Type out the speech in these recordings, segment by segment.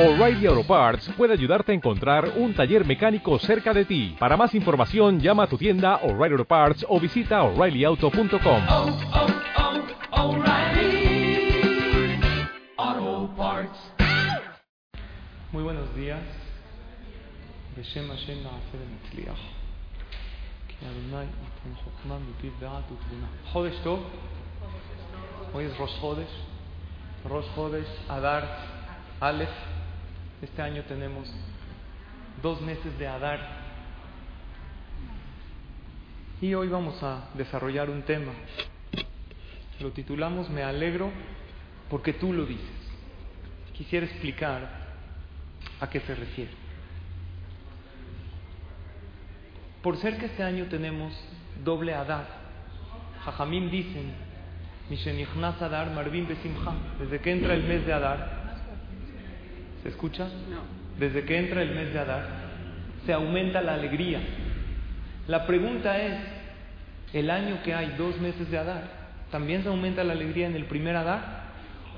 O'Reilly Auto Parts puede ayudarte a encontrar un taller mecánico cerca de ti. Para más información, llama a tu tienda O'Reilly Auto Parts o visita oreillyauto.com. Oh, oh, oh, Muy buenos días. Hoy es Rosh Hodesh. Rosh Hodesh Adar Aleph. Este año tenemos dos meses de Adar. Y hoy vamos a desarrollar un tema. Lo titulamos Me alegro porque tú lo dices. Quisiera explicar a qué se refiere. Por ser que este año tenemos doble Adar, Jajamim dicen, Adar Marvin Besimcha, desde que entra el mes de Adar, ¿se escucha? Desde que entra el mes de Adar, se aumenta la alegría. La pregunta es, el año que hay dos meses de Adar, ¿también se aumenta la alegría en el primer Adar?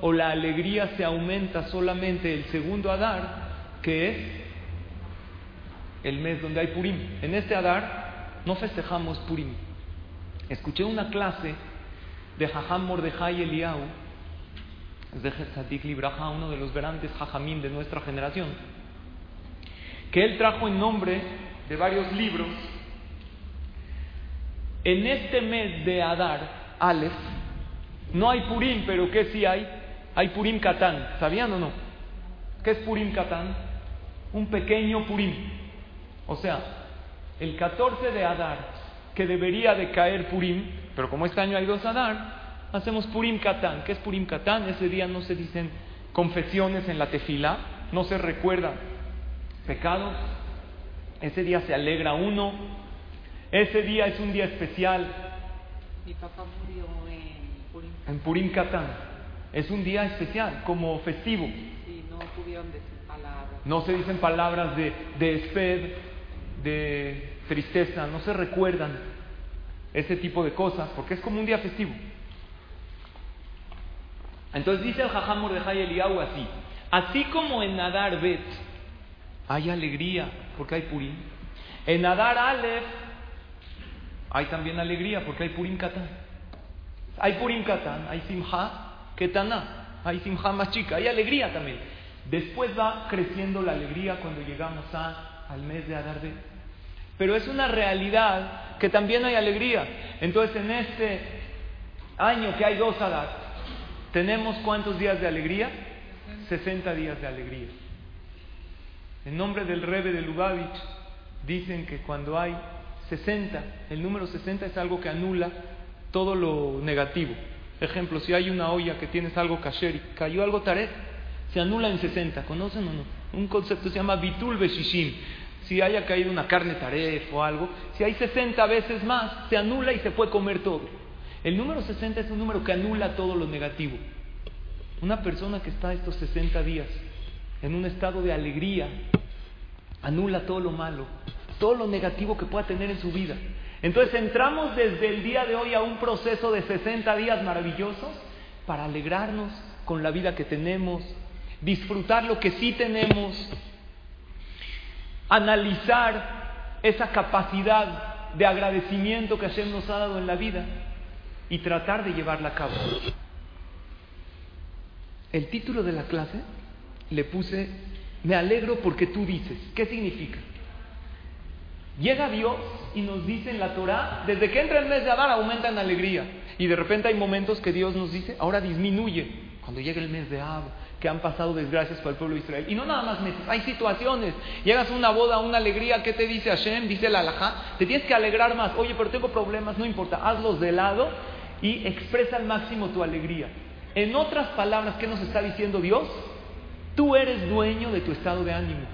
¿O la alegría se aumenta solamente el segundo Adar, que es el mes donde hay Purim. En este Adar no festejamos Purim. Escuché una clase de Jajam Mordejai Eliau, es de Tzadik Libraja, uno de los grandes Jajamim de nuestra generación, que él trajo en nombre de varios libros. En este mes de Adar, Aleph, no hay Purim, pero ¿qué sí hay? Hay Purim Katán. ¿Sabían o no? ¿Qué es Purim Katán? Un pequeño Purim. O sea, el 14 de Adar, que debería de caer Purim, pero como este año hay dos Adar, hacemos Purim Katán. ¿Qué es Purim Katán? Ese día no se dicen confesiones en la tefila, no se recuerda pecados, ese día se alegra uno, ese día es un día especial. Mi papá murió en Purim. En Purim Katán, es un día especial, como festivo. Sí, no pudieron decir palabras. No se dicen palabras de, de esped, de tristeza, no se recuerdan ese tipo de cosas, porque es como un día festivo. Entonces dice el Jajam Mordejai Eliyahu así, así como en Nadar Bet hay alegría, porque hay Purim, en Nadar Aleph hay también alegría, porque hay Purim Katán. Hay Purim Katán, hay Simha Ketaná, hay Simha más chica, hay alegría también. Después va creciendo la alegría cuando llegamos a, al mes de Adar Bet. Pero es una realidad que también hay alegría. Entonces en este año que hay dos Adar, ¿tenemos cuántos días de alegría? 60 días de alegría. En nombre del Rebe de Lubavitch dicen que cuando hay 60, el número 60 es algo que anula todo lo negativo. Ejemplo, si hay una olla que tienes algo kasher y cayó algo taref, se anula en 60. ¿Conocen o no? Un concepto se llama bitul beshishim. Si haya caído una carne taref o algo, si hay 60 veces más, se anula y se puede comer todo. El número 60 es un número que anula todo lo negativo. Una persona que está estos 60 días en un estado de alegría, anula todo lo malo, todo lo negativo que pueda tener en su vida. Entonces entramos desde el día de hoy a un proceso de 60 días maravillosos para alegrarnos con la vida que tenemos, disfrutar lo que sí tenemos, analizar esa capacidad de agradecimiento que Hashem nos ha dado en la vida y tratar de llevarla a cabo. El título de la clase le puse Me alegro porque tú dices. ¿Qué significa? Llega Dios y nos dice en la Torah, desde que entra el mes de Adar aumenta en alegría. Y de repente hay momentos que Dios nos dice, ahora disminuye. Cuando llega el mes de Ab, que han pasado desgracias para el pueblo de Israel. Y no nada más meses, hay situaciones. Llegas a una boda, una alegría, ¿qué te dice Hashem? Dice el alajá, te tienes que alegrar más. Oye, pero tengo problemas, no importa, hazlos de lado y expresa al máximo tu alegría. En otras palabras, ¿qué nos está diciendo Dios? Tú eres dueño de tu estado de ánimo.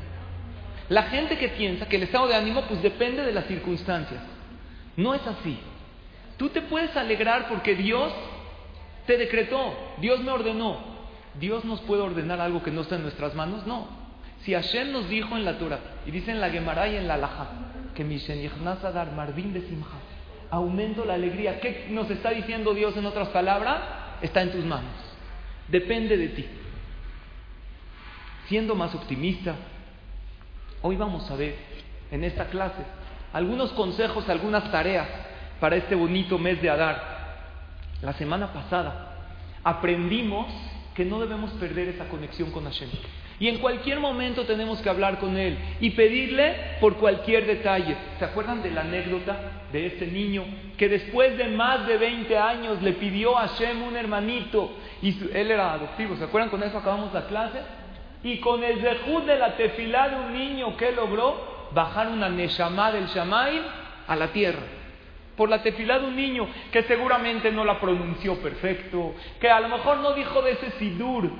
La gente que piensa que el estado de ánimo pues depende de las circunstancias. No es así. Tú te puedes alegrar porque Dios te decretó, Dios me ordenó. ¿Dios nos puede ordenar algo que no está en nuestras manos? No. Si Hashem nos dijo en la Torah, y dice en la Gemara y en la Laja, que dar Marvin de Simha, aumento la alegría. ¿Qué nos está diciendo Dios en otras palabras? Está en tus manos. Depende de ti. siendo más optimista, hoy vamos a ver en esta clase algunos consejos, algunas tareas para este bonito mes de Adar. La semana pasada aprendimos que no debemos perder esa conexión con Hashem. Y en cualquier momento tenemos que hablar con Él y pedirle por cualquier detalle. ¿Se acuerdan de la anécdota de este niño que después de más de 20 años le pidió a Hashem un hermanito y él era adoptivo? ¿Se acuerdan? Con eso acabamos la clase. Y con el zehut de la tefilá de un niño que logró bajar una neshama del shamaim a la tierra. Por la tefilá de un niño que seguramente no la pronunció perfecto, que a lo mejor no dijo de ese sidur,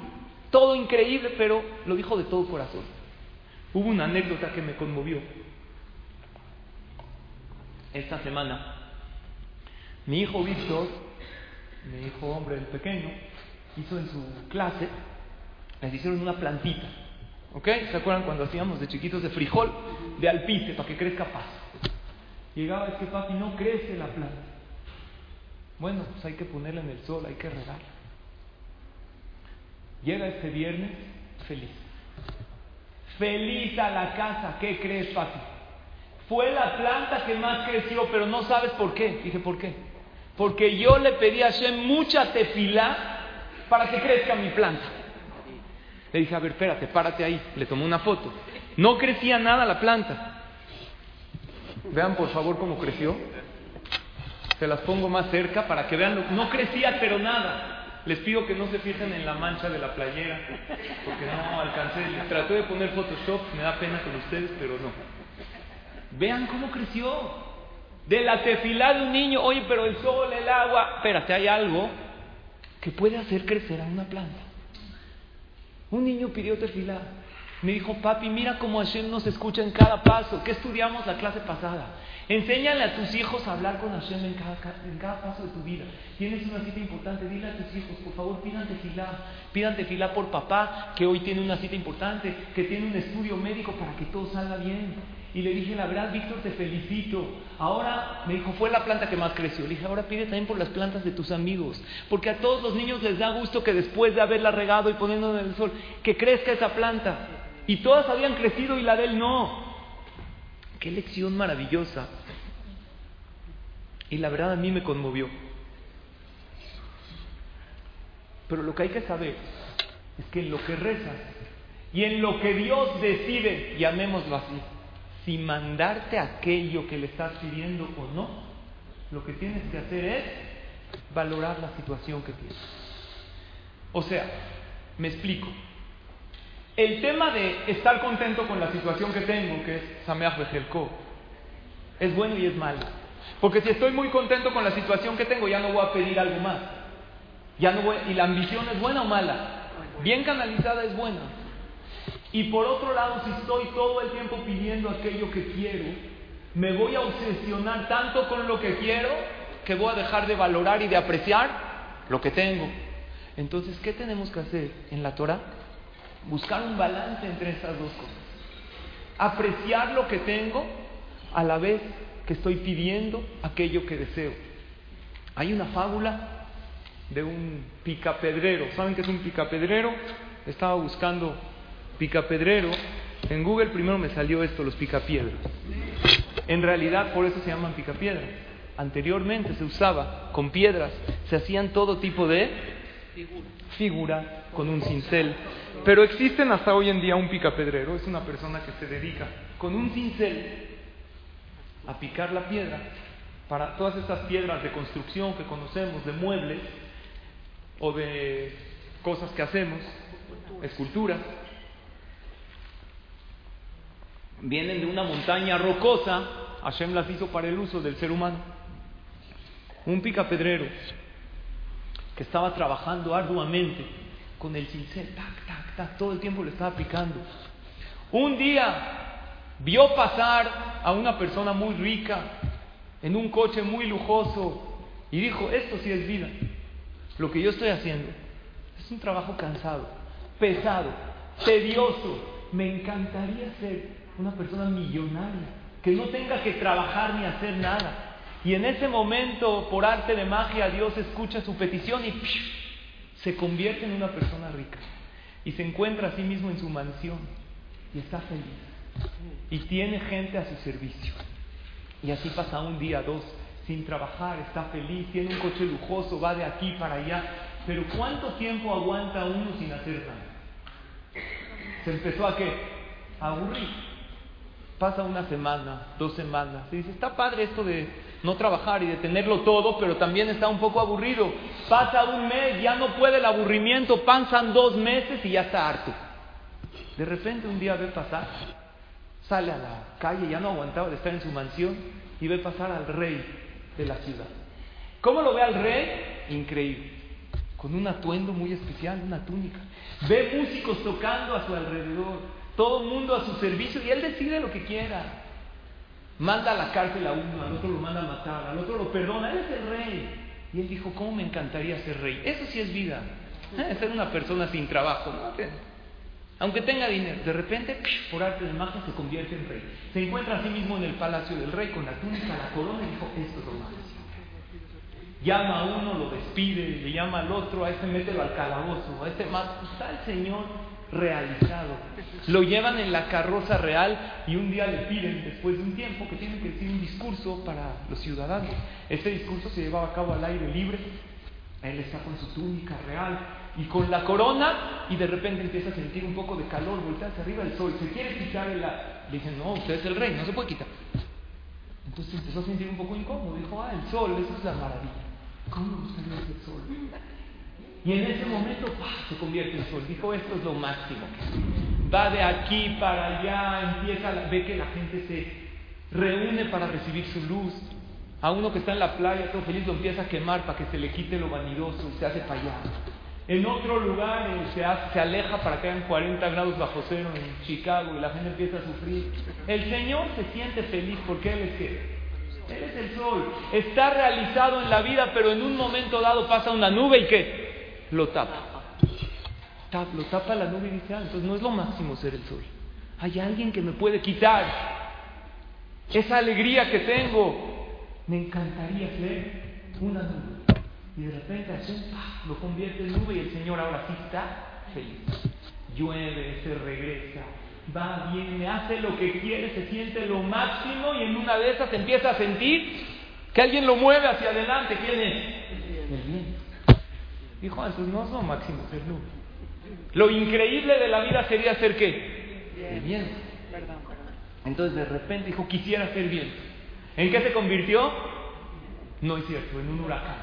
todo increíble, pero lo dijo de todo corazón. Hubo una anécdota que me conmovió. Esta semana, mi hijo Víctor, mi hijo hombre, el pequeño, hizo en su clase, les hicieron una plantita. ¿Ok? ¿Se acuerdan cuando hacíamos de chiquitos de frijol, de alpiste, para que crezca paz? Llegaba, es que papi, no crece la planta. Bueno, pues hay que ponerla en el sol, hay que regarla. Llega este viernes feliz. Feliz a la casa. ¿Qué crees, papi? Fue la planta que más creció, pero no sabes por qué. Dije, ¿por qué? Porque yo le pedí a Hashem mucha tefilá para que crezca mi planta. Le dije, a ver, espérate, párate ahí. Le tomé una foto. No crecía nada la planta. Vean por favor cómo creció. Se las pongo más cerca para que vean. Lo... No crecía, pero nada. Les pido que no se fijen en la mancha de la playera, porque no alcancé. Traté de poner Photoshop, me da pena con ustedes, pero no. Vean cómo creció. De la tefilá de un niño, oye, pero el sol, el agua. Espérate, hay algo que puede hacer crecer a una planta. Un niño pidió tefilá. Me dijo, papi, mira cómo Hashem nos escucha en cada paso. ¿Qué estudiamos la clase pasada? Enséñale a tus hijos a hablar con Hashem en cada, paso de tu vida. Tienes una cita importante, dile a tus hijos, por favor, pidan tefilá. Pidan tefilá por papá, que hoy tiene una cita importante, que tiene un estudio médico para que todo salga bien. Y le dije, la verdad, Víctor, te felicito. Ahora, me dijo, fue la planta que más creció. Le dije, ahora pide también por las plantas de tus amigos. Porque a todos los niños les da gusto que después de haberla regado y poniéndola en el sol, que crezca esa planta. Y todas habían crecido y la de él no. Qué lección maravillosa. Y la verdad a mí me conmovió. Pero lo que hay que saber es que en lo que rezas y en lo que Dios decide, llamémoslo así, si mandarte aquello que le estás pidiendo o no, lo que tienes que hacer es valorar la situación que tienes. O sea, me explico. El tema de estar contento con la situación que tengo, que es Sameach Bejelko, es bueno y es malo. Porque si estoy muy contento con la situación que tengo, ya no voy a pedir algo más. Ya no y la ambición es buena o mala. Bien canalizada es buena. Y por otro lado, si estoy todo el tiempo pidiendo aquello que quiero, me voy a obsesionar tanto con lo que quiero que voy a dejar de valorar y de apreciar lo que tengo. Entonces, ¿qué tenemos que hacer en la Torah? Buscar un balance entre estas dos cosas. Apreciar lo que tengo a la vez que estoy pidiendo aquello que deseo. Hay una fábula de un picapedrero. ¿Saben qué es un picapedrero? Estaba buscando picapedrero. En Google primero me salió esto, los picapiedras. En realidad por eso se llaman picapiedras. Anteriormente se usaba con piedras, se hacían todo tipo de figura con un cincel. Pero existen hasta hoy en día un picapedrero, es una persona que se dedica con un cincel a picar la piedra para todas estas piedras de construcción que conocemos, de muebles o de cosas que hacemos, esculturas. Vienen de una montaña rocosa, Hashem las hizo para el uso del ser humano. Un picapedrero que estaba trabajando arduamente con el cincel, tac, tac, tac, todo el tiempo le estaba picando. Un día vio pasar a una persona muy rica en un coche muy lujoso y dijo, esto sí es vida. Lo que yo estoy haciendo es un trabajo cansado, pesado, tedioso. Me encantaría ser una persona millonaria, que no tenga que trabajar ni hacer nada. Y en ese momento, por arte de magia, Dios escucha su petición y. se convierte en una persona rica. y se encuentra a sí mismo en su mansión y está feliz y tiene gente a su servicio. Y así pasa un día, dos, sin trabajar, está feliz, tiene un coche lujoso, va de aquí para allá. Pero ¿cuánto tiempo aguanta uno sin hacer nada? Se empezó a qué? A aburrir. Pasa una semana, dos semanas. Y dice, está padre esto de no trabajar y de tenerlo todo, pero también está un poco aburrido. Pasa un mes, ya no puede el aburrimiento, pasan dos meses y ya está harto. De repente un día ve pasar, sale a la calle, ya no aguantaba de estar en su mansión, y ve pasar al rey de la ciudad. ¿Cómo lo ve al rey? Increíble. Con un atuendo muy especial, una túnica. Ve músicos tocando a su alrededor, todo mundo a su servicio y él decide lo que quiera. Manda a la cárcel a uno, al otro lo manda a matar, al otro lo perdona, él es el rey. Y él dijo, ¿cómo me encantaría ser rey? Eso sí es vida. Eh, ser una persona sin trabajo, ¿no? Aunque tenga dinero, de repente, por arte de magia, se convierte en rey. Se encuentra a sí mismo en el palacio del rey con la túnica, la corona y dijo, esto es lo máximo. Llama a uno, lo despide, le llama al otro, a este mételo al calabozo, a este más. Está el Señor realizado. Lo llevan en la carroza real y un día le piden, después de un tiempo, que tiene que decir un discurso para los ciudadanos. Este discurso se llevaba a cabo al aire libre. Él está con su túnica real y con la corona y de repente empieza a sentir un poco de calor, voltea hacia arriba el sol, se quiere quitar el... Le dicen, no, usted es el rey, no se puede quitar. Entonces empezó a sentir un poco incómodo, dijo, ah, el sol, eso es la maravilla. ¿Cómo usted es el sol? Y en ese momento se convierte en sol. Dijo, esto es lo máximo. Va de aquí para allá, empieza, ve que la gente se reúne para recibir su luz. A uno que está en la playa, todo feliz, lo empieza a quemar para que se le quite lo vanidoso se hace para allá. En otro lugar eh, se, aleja para que hayan 40 grados bajo cero en Chicago y la gente empieza a sufrir. El Señor se siente feliz porque Él es que Él es el sol. Está realizado en la vida, pero en un momento dado pasa una nube y ¿qué? Lo tapa. Tap, lo tapa la nube y dice, ah, entonces no es lo máximo ser el sol. Hay alguien que me puede quitar esa alegría que tengo. Me encantaría ser una nube. Y de repente así, lo convierte en nube y el Señor ahora sí está feliz. Llueve, se regresa, va, viene, hace lo que quiere, se siente lo máximo y en una de esas empieza a sentir que alguien lo mueve hacia adelante. ¿Quién es? El viento. Dijo, ah, entonces no lo máximo ser nube. Lo increíble de la vida sería ser qué? El viento. Entonces de repente dijo, quisiera ser viento. ¿En qué se convirtió? No es cierto, en un huracán.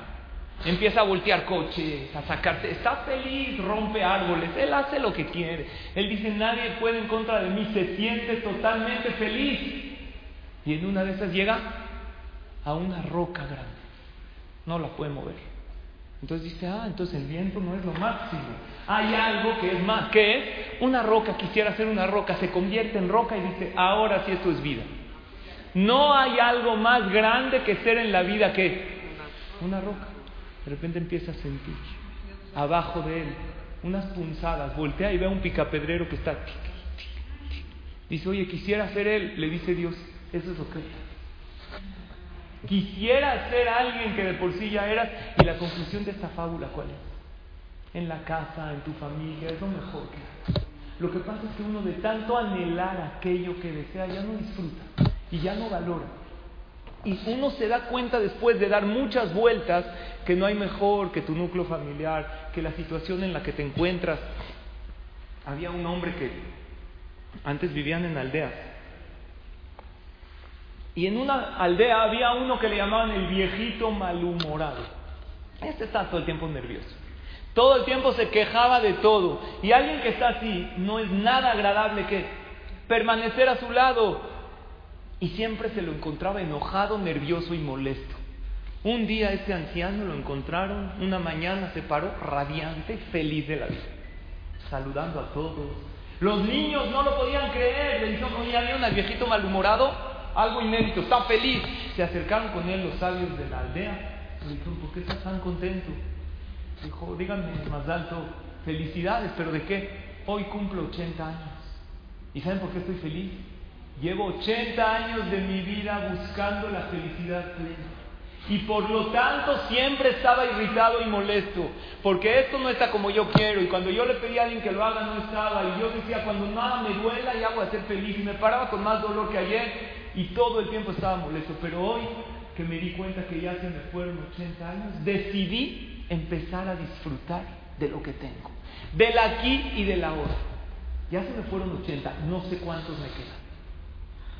Empieza a voltear coches, a sacarse, está feliz, rompe árboles, él hace lo que quiere. Él dice, nadie puede en contra de mí, se siente totalmente feliz. Y en una de esas llega a una roca grande, no la puede mover. Entonces dice, ah, entonces el viento no es lo máximo. Hay algo que es más, que es una roca, quisiera ser una roca, se convierte en roca y dice, ahora sí esto es vida. No hay algo más grande que ser en la vida que una roca. De repente empieza a sentir abajo de él unas punzadas, voltea y ve a un picapedrero que está. Dice, oye, quisiera ser él. Le dice Dios, eso es lo que Quisiera ser alguien que de por sí ya eras. Y la conclusión de esta fábula, ¿cuál es? En la casa, en tu familia, es lo mejor que. Lo que pasa es que uno de tanto anhelar aquello que desea ya no disfruta y ya no valora. Y uno se da cuenta después de dar muchas vueltas que no hay mejor que tu núcleo familiar, que la situación en la que te encuentras. Había un hombre que antes vivían en aldeas. Y en una aldea había uno que le llamaban el viejito malhumorado. Este está todo el tiempo nervioso. Todo el tiempo se quejaba de todo. Y alguien que está así no es nada agradable que permanecer a su lado. Y siempre se lo encontraba enojado, nervioso y molesto. Un día este anciano lo encontraron, una mañana se paró radiante, feliz de la vida, saludando a todos. Los niños no lo podían creer, le dijeron, oye, había un viejito malhumorado, algo inédito, está feliz. Se acercaron con él los sabios de la aldea, le dijeron, ¿por qué estás tan contento? Dijo, díganme más alto, felicidades, pero ¿de qué? Hoy cumplo 80 años. ¿Y saben por qué estoy feliz? Llevo 80 años de mi vida buscando la felicidad plena. Y por lo tanto siempre estaba irritado y molesto, porque esto no está como yo quiero. Y cuando yo le pedía a alguien que lo haga, no estaba. Y yo decía, cuando nada me duela, ya voy a ser feliz. Y me paraba con más dolor que ayer. Y todo el tiempo estaba molesto. Pero hoy, que me di cuenta que ya se me fueron 80 años, decidí empezar a disfrutar de lo que tengo. Del aquí y del ahora. Ya se me fueron 80, no sé cuántos me quedan.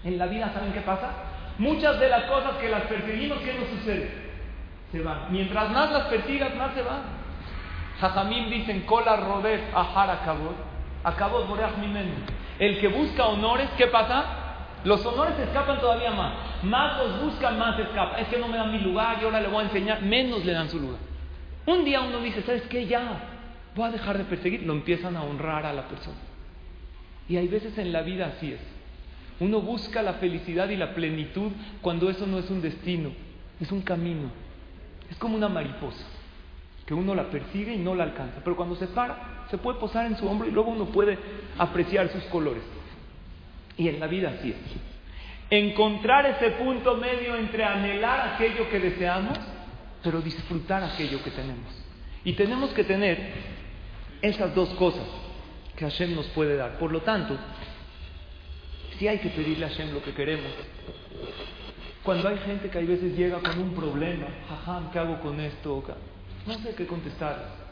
En la vida, ¿saben qué pasa? Muchas de las cosas que las perseguimos, ¿qué nos sucede? Se van. Mientras más las persigas, más se van. Jajamim dicen, cola rodes ajar acabot, acabot boreach mimenu. El que busca honores, ¿qué pasa? Los honores escapan todavía más. Más los buscan, más escapan. Es que no me dan mi lugar, y ahora le voy a enseñar, menos le dan su lugar. Un día uno dice, ¿sabes qué? Ya, voy a dejar de perseguir. Lo empiezan a honrar a la persona. Y hay veces en la vida así es. Uno busca la felicidad y la plenitud cuando eso no es un destino, es un camino. Es como una mariposa, que uno la persigue y no la alcanza. Pero cuando se para, se puede posar en su hombro y luego uno puede apreciar sus colores. Y en la vida así es. Encontrar ese punto medio entre anhelar aquello que deseamos, pero disfrutar aquello que tenemos. Y tenemos que tener esas dos cosas que Hashem nos puede dar. Por lo tanto, sí hay que pedirle a Hashem lo que queremos. Cuando hay gente que a veces llega con un problema, jajam, ¿qué hago con esto? No sé qué contestar.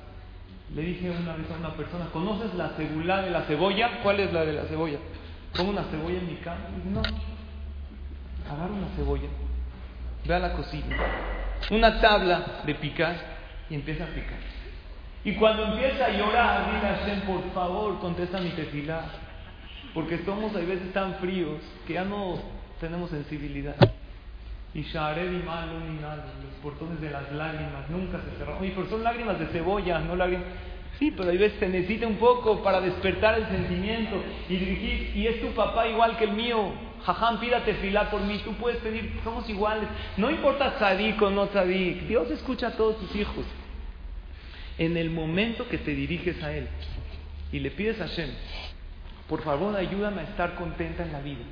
Le dije una vez a una persona, ¿conoces la cebula de la cebolla? ¿Cuál es la de la cebolla? Pongo una cebolla en mi cama. No. Agarra una cebolla, ve a la cocina, una tabla de picar y empieza a picar. Y cuando empieza a llorar, dile a Hashem, por favor, contesta mi tefilá. Porque somos a veces tan fríos que ya no tenemos sensibilidad. Y Shared y malo ni nada, los portones de las lágrimas nunca se cerraron. Oye, pero son lágrimas de cebolla, no lágrimas. Sí, pero a veces se necesita un poco para despertar el sentimiento y dirigir. Y es tu papá igual que el mío. Jajam, pídate filar por mí. Tú puedes pedir, somos iguales. No importa tzadik o no tzadik. Dios escucha a todos sus hijos. En el momento que te diriges a Él y le pides a Hashem, por favor ayúdame a estar contenta en la vida.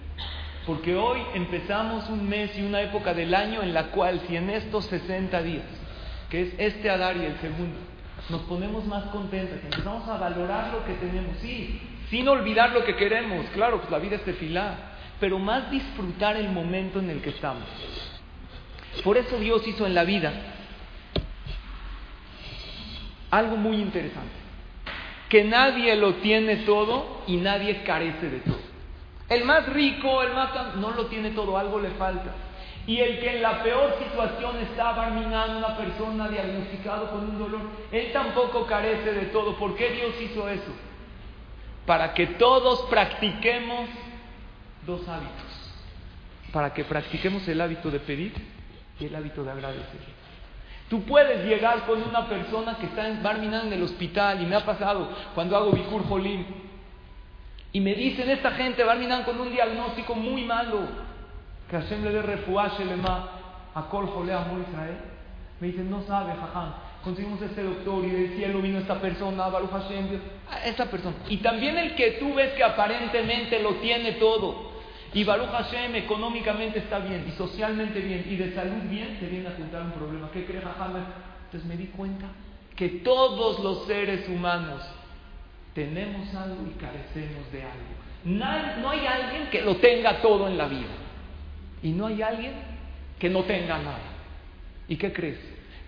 Porque hoy empezamos un mes y una época del año en la cual si en estos 60 días, que es este Adar y el segundo, nos ponemos más contentas, empezamos a valorar lo que tenemos, sí, sin olvidar lo que queremos, claro, pues la vida es tefilá, pero más disfrutar el momento en el que estamos. Por eso Dios hizo en la vida algo muy interesante, que nadie lo tiene todo y nadie carece de todo. El más rico, el más... no lo tiene todo, algo le falta. Y el que en la peor situación está barminando una persona diagnosticado con un dolor, él tampoco carece de todo. ¿Por qué Dios hizo eso? Para que todos practiquemos dos hábitos. Para que practiquemos el hábito de pedir y el hábito de agradecer. Tú puedes llegar con una persona que está en Barminan en el hospital y me ha pasado cuando hago Bikur Jolim y me dicen esta gente Barminan con un diagnóstico muy malo que Hashem le dé refuaje lema a Kol Jole Amor Israel. Me dicen, no sabe, jajam, conseguimos este doctor y del cielo vino esta persona, Baruch Hashem, Dios, esta persona. Y también el que tú ves que aparentemente lo tiene todo. Y Baruch Hashem económicamente está bien, y socialmente bien, y de salud bien, te viene a juntar un problema. ¿Qué crees, Jajam? Entonces me di cuenta que todos los seres humanos tenemos algo y carecemos de algo. no hay alguien que lo tenga todo en la vida. Y no hay alguien que no tenga nada. ¿Y qué crees?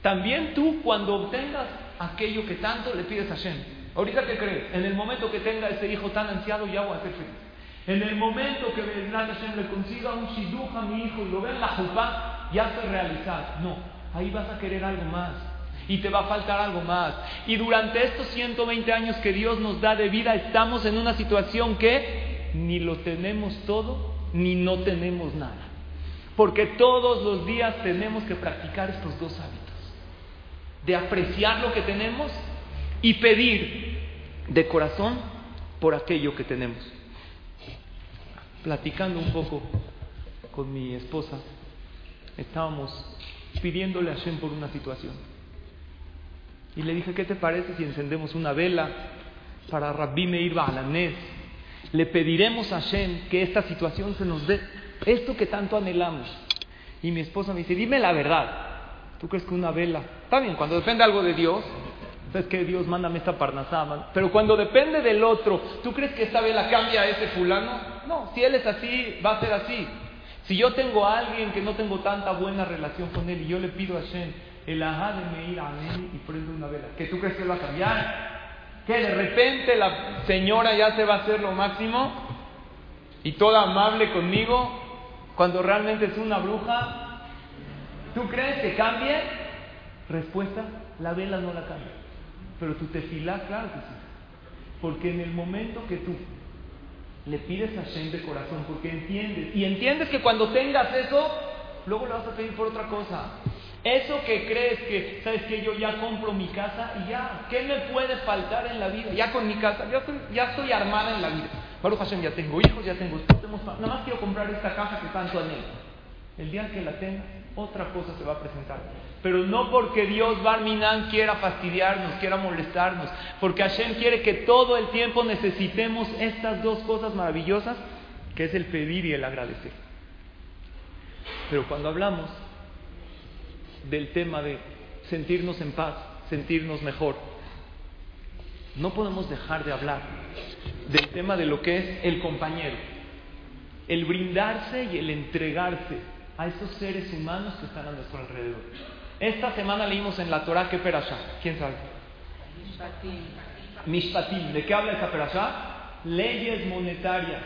También tú cuando obtengas aquello que tanto le pides a Hashem, ahorita qué crees, en el momento que tenga ese hijo tan ansiado ya voy a ser feliz. En el momento que Hashem le consiga un shiduch a mi hijo y lo vea en la jupá, ya se realizar. No, ahí vas a querer algo más. Y te va a faltar algo más. Y durante estos 120 años que Dios nos da de vida, estamos en una situación que ni lo tenemos todo, ni no tenemos nada. Porque todos los días tenemos que practicar estos dos hábitos. De apreciar lo que tenemos y pedir de corazón por aquello que tenemos platicando un poco con mi esposa, estábamos pidiéndole a Hashem por una situación. Y le dije, ¿qué te parece si encendemos una vela para Rabbi Meir Balanés? Le pediremos a Hashem que esta situación se nos dé, esto que tanto anhelamos. Y mi esposa me dice, dime la verdad, ¿Tú crees que una vela? Está bien, cuando depende algo de Dios, ¿sabes qué? Dios, mándame esta parnasá. Pero cuando depende del otro, ¿tú crees que esta vela cambia a ese fulano? No, si él es así, va a ser así. Si yo tengo a alguien que no tengo tanta buena relación con él y yo le pido a Shem, el ajá de me ir a él y prendo una vela, ¿que tú crees que va a cambiar? ¿Que de repente la señora ya se va a hacer lo máximo y toda amable conmigo cuando realmente es una bruja? ¿Tú crees que cambie? Respuesta, la vela no la cambia. Pero tu tefilá, claro que sí. Porque en el momento que tú le pides a Shem de corazón, porque entiendes, y entiendes que cuando tengas eso, luego le vas a pedir por otra cosa. Eso que crees que, sabes que yo ya compro mi casa y ya, ¿qué me puede faltar en la vida? Ya con mi casa, estoy, ya estoy armada en la vida. Baruch Hashem, ya tengo hijos, ya tengo esto. nada más quiero comprar esta casa que tanto anhelo. El día que la tengas, otra cosa se va a presentar. Pero no porque Dios Barminan quiera fastidiarnos, quiera molestarnos, porque Hashem quiere que todo el tiempo necesitemos estas dos cosas maravillosas, que es el pedir y el agradecer. Pero cuando hablamos del tema de sentirnos en paz, sentirnos mejor, no podemos dejar de hablar del tema de lo que es el compañero, el brindarse y el entregarse a esos seres humanos que están a nuestro alrededor. Esta semana leímos en la Torah que perashá, ¿quién sabe? Mishpatim. ¿De qué habla esa perashá? Leyes monetarias,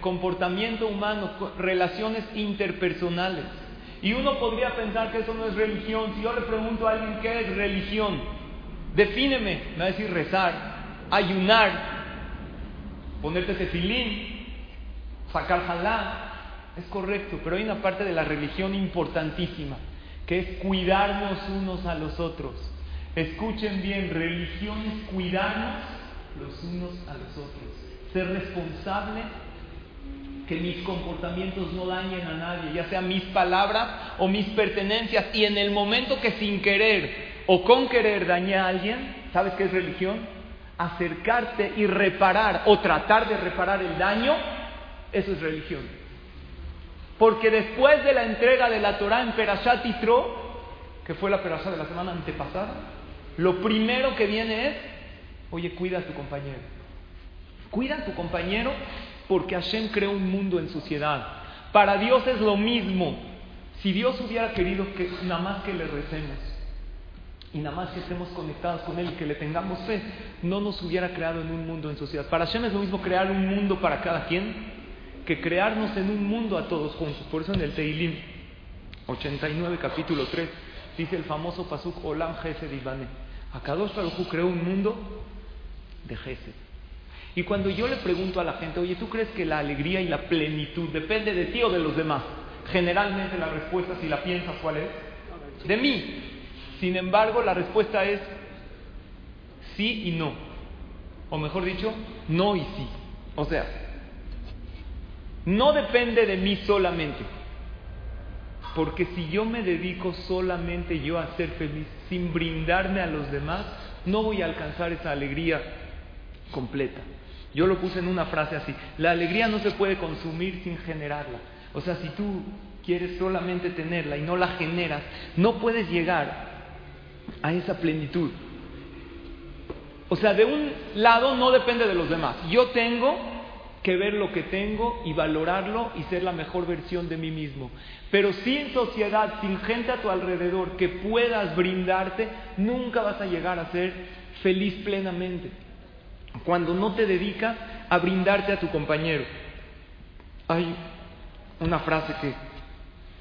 comportamiento humano, relaciones interpersonales. Y uno podría pensar que eso no es religión. Si yo le pregunto a alguien qué es religión, defíneme, me va a decir rezar, ayunar, ponerte tefilín, sacar jalá. Es correcto, pero hay una parte de la religión importantísima, que es cuidarnos unos a los otros. Escuchen bien, religión es cuidarnos los unos a los otros. Ser responsable que mis comportamientos no dañen a nadie, ya sea mis palabras o mis pertenencias. Y en el momento que sin querer o con querer dañé a alguien, ¿sabes qué es religión? Acercarte y reparar o tratar de reparar el daño, eso es religión. Porque después de la entrega de la Torah en Perashat Yitro, que fue la Perashat de la semana antepasada, lo primero que viene es, oye, cuida a tu compañero. Cuida a tu compañero porque Hashem creó un mundo en sociedad. Para Dios es lo mismo. Si Dios hubiera querido que nada más que le recemos y nada más que estemos conectados con Él y que le tengamos fe, no nos hubiera creado en un mundo en sociedad. Para Hashem es lo mismo crear un mundo para cada quien que crearnos en un mundo a todos juntos. Por eso en el Teilim 89, capítulo 3, dice el famoso Pasuk Olam Gesed Ibane. Akadosh Baruj creó un mundo de Gesed. Y cuando yo le pregunto a la gente, oye, ¿tú crees que la alegría y la plenitud depende de ti o de los demás? Generalmente la respuesta, si la piensas, ¿cuál es? De mí. Sin embargo, la respuesta es sí y no. O mejor dicho, no y sí. O sea, no depende de mí solamente. Porque si yo me dedico solamente yo a ser feliz sin brindarme a los demás, no voy a alcanzar esa alegría completa. Yo lo puse en una frase así, la alegría no se puede consumir sin generarla. O sea, si tú quieres solamente tenerla y no la generas, no puedes llegar a esa plenitud. O sea, de un lado no depende de los demás. Yo tengo que ver lo que tengo y valorarlo y ser la mejor versión de mí mismo. Pero sin sociedad, sin gente a tu alrededor que puedas brindarte, nunca vas a llegar a ser feliz plenamente. Cuando no te dedicas a brindarte a tu compañero. Hay una frase que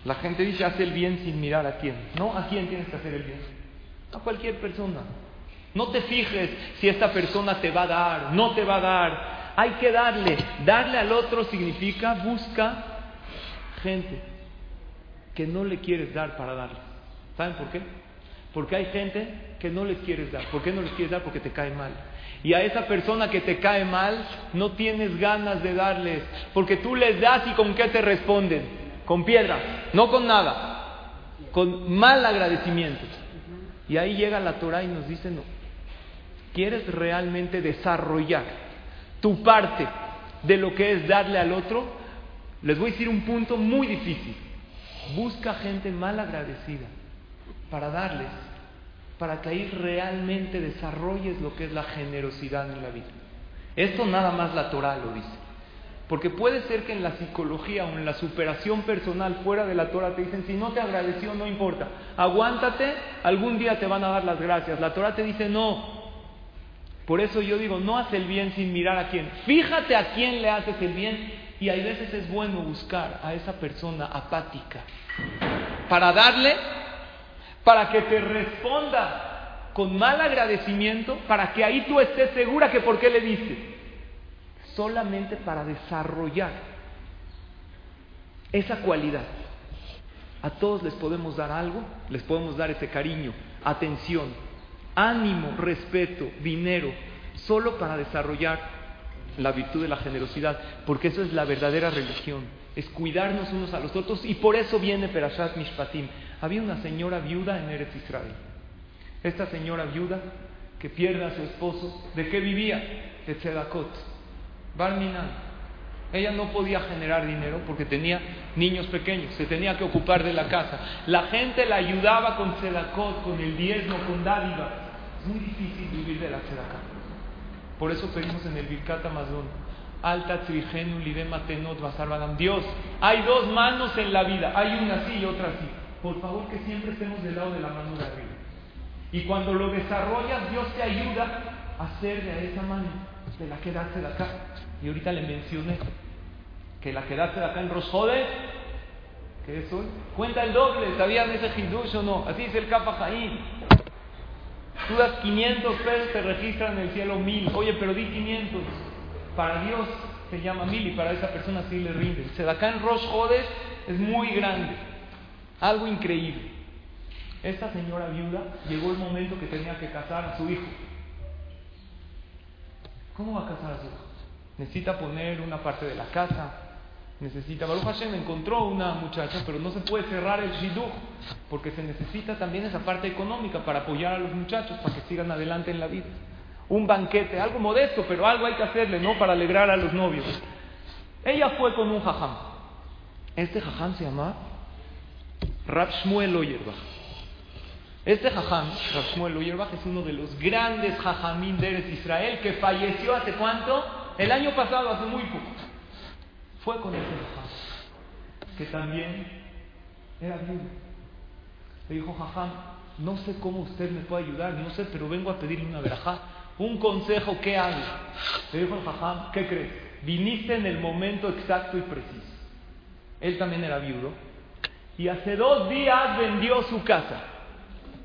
la gente dice, haz el bien sin mirar a quién. No, a quién tienes que hacer el bien. A cualquier persona. No te fijes si esta persona te va a dar, no te va a dar. Hay que darle. Darle al otro significa busca gente que no le quieres dar para darle. ¿Saben por qué? Porque hay gente que no les quieres dar. ¿Por qué no les quieres dar? Porque te cae mal. Y a esa persona que te cae mal no tienes ganas de darles. Porque tú les das y con qué te responden. Con piedras, no con nada. Con mal agradecimiento. Y ahí llega la Torah y nos dice, no. ¿Quieres realmente desarrollar tu parte de lo que es darle al otro? Les voy a decir un punto muy difícil. Busca gente mal agradecida para darles, para que ahí realmente desarrolles lo que es la generosidad en la vida. Esto nada más la Torah lo dice. Porque puede ser que en la psicología o en la superación personal fuera de la Torah te dicen, si no te agradeció, no importa, aguántate, algún día te van a dar las gracias. La Torah te dice, no. Por eso yo digo, no haz el bien sin mirar a quién. Fíjate a quién le haces el bien y hay veces es bueno buscar a esa persona apática para darle, para que te responda con mal agradecimiento, para que ahí tú estés segura que por qué le diste solamente para desarrollar esa cualidad. A todos les podemos dar algo, les podemos dar ese cariño, atención, ánimo, respeto, dinero, solo para desarrollar la virtud de la generosidad, porque eso es la verdadera religión, es cuidarnos unos a los otros y por eso viene Perashat Mishpatim. Había una señora viuda en Eretz Israel. Esta señora viuda que pierde a su esposo, ¿de qué vivía? De Tzedakot. Barminan. Ella no podía generar dinero porque tenía niños pequeños, se tenía que ocupar de la casa. La gente la ayudaba con tzedakot, con el diezmo, con dádiva. Es muy difícil vivir de la tzedakah. Por eso pedimos en el Birkat Amazon, Alta Tzvigenu Lidema Tenot Basarbanam. Dios, hay dos manos en la vida, hay una así y otra así. Por favor que siempre estemos del lado de la mano de arriba. Y cuando lo desarrollas, Dios te ayuda a hacer de esa mano, de la que de acá. Y ahorita le mencioné que la quedarse acá en Rosjode, que es hoy, cuenta el doble, ¿sabían ese Hindush o no? Así dice el Kappa Jaín. Tú das 500 pesos, te registran en el cielo mil. Oye, pero di 500. Para Dios se llama mil y para esa persona sí le rinde. Da acá en Rosh es muy grande. Algo increíble. Esta señora viuda llegó el momento que tenía que casar a su hijo. ¿Cómo va a casar a su hijo? Necesita poner una parte de la casa, necesita, Baruch Hashem encontró una muchacha, pero no se puede cerrar el shidduch, porque se necesita también esa parte económica para apoyar a los muchachos, para que sigan adelante en la vida. Un banquete, algo modesto, pero algo hay que hacerle, ¿no? Para alegrar a los novios. Ella fue con un jajam. Este jajam se llama Rab Shmuel Oyerbach. Este jajam, Rab Shmuel Oyerbach, es uno de los grandes jajamín de Israel que falleció hace cuánto? El año pasado, hace muy poco, fue con ese jajam, que también era viudo. Le dijo, jajam, no sé cómo usted me puede ayudar, no sé, pero vengo a pedirle una verajá, un consejo, ¿qué hago? Le dijo el jajam, ¿qué crees? Viniste en el momento exacto y preciso. Él también era viudo. Y hace dos días vendió su casa.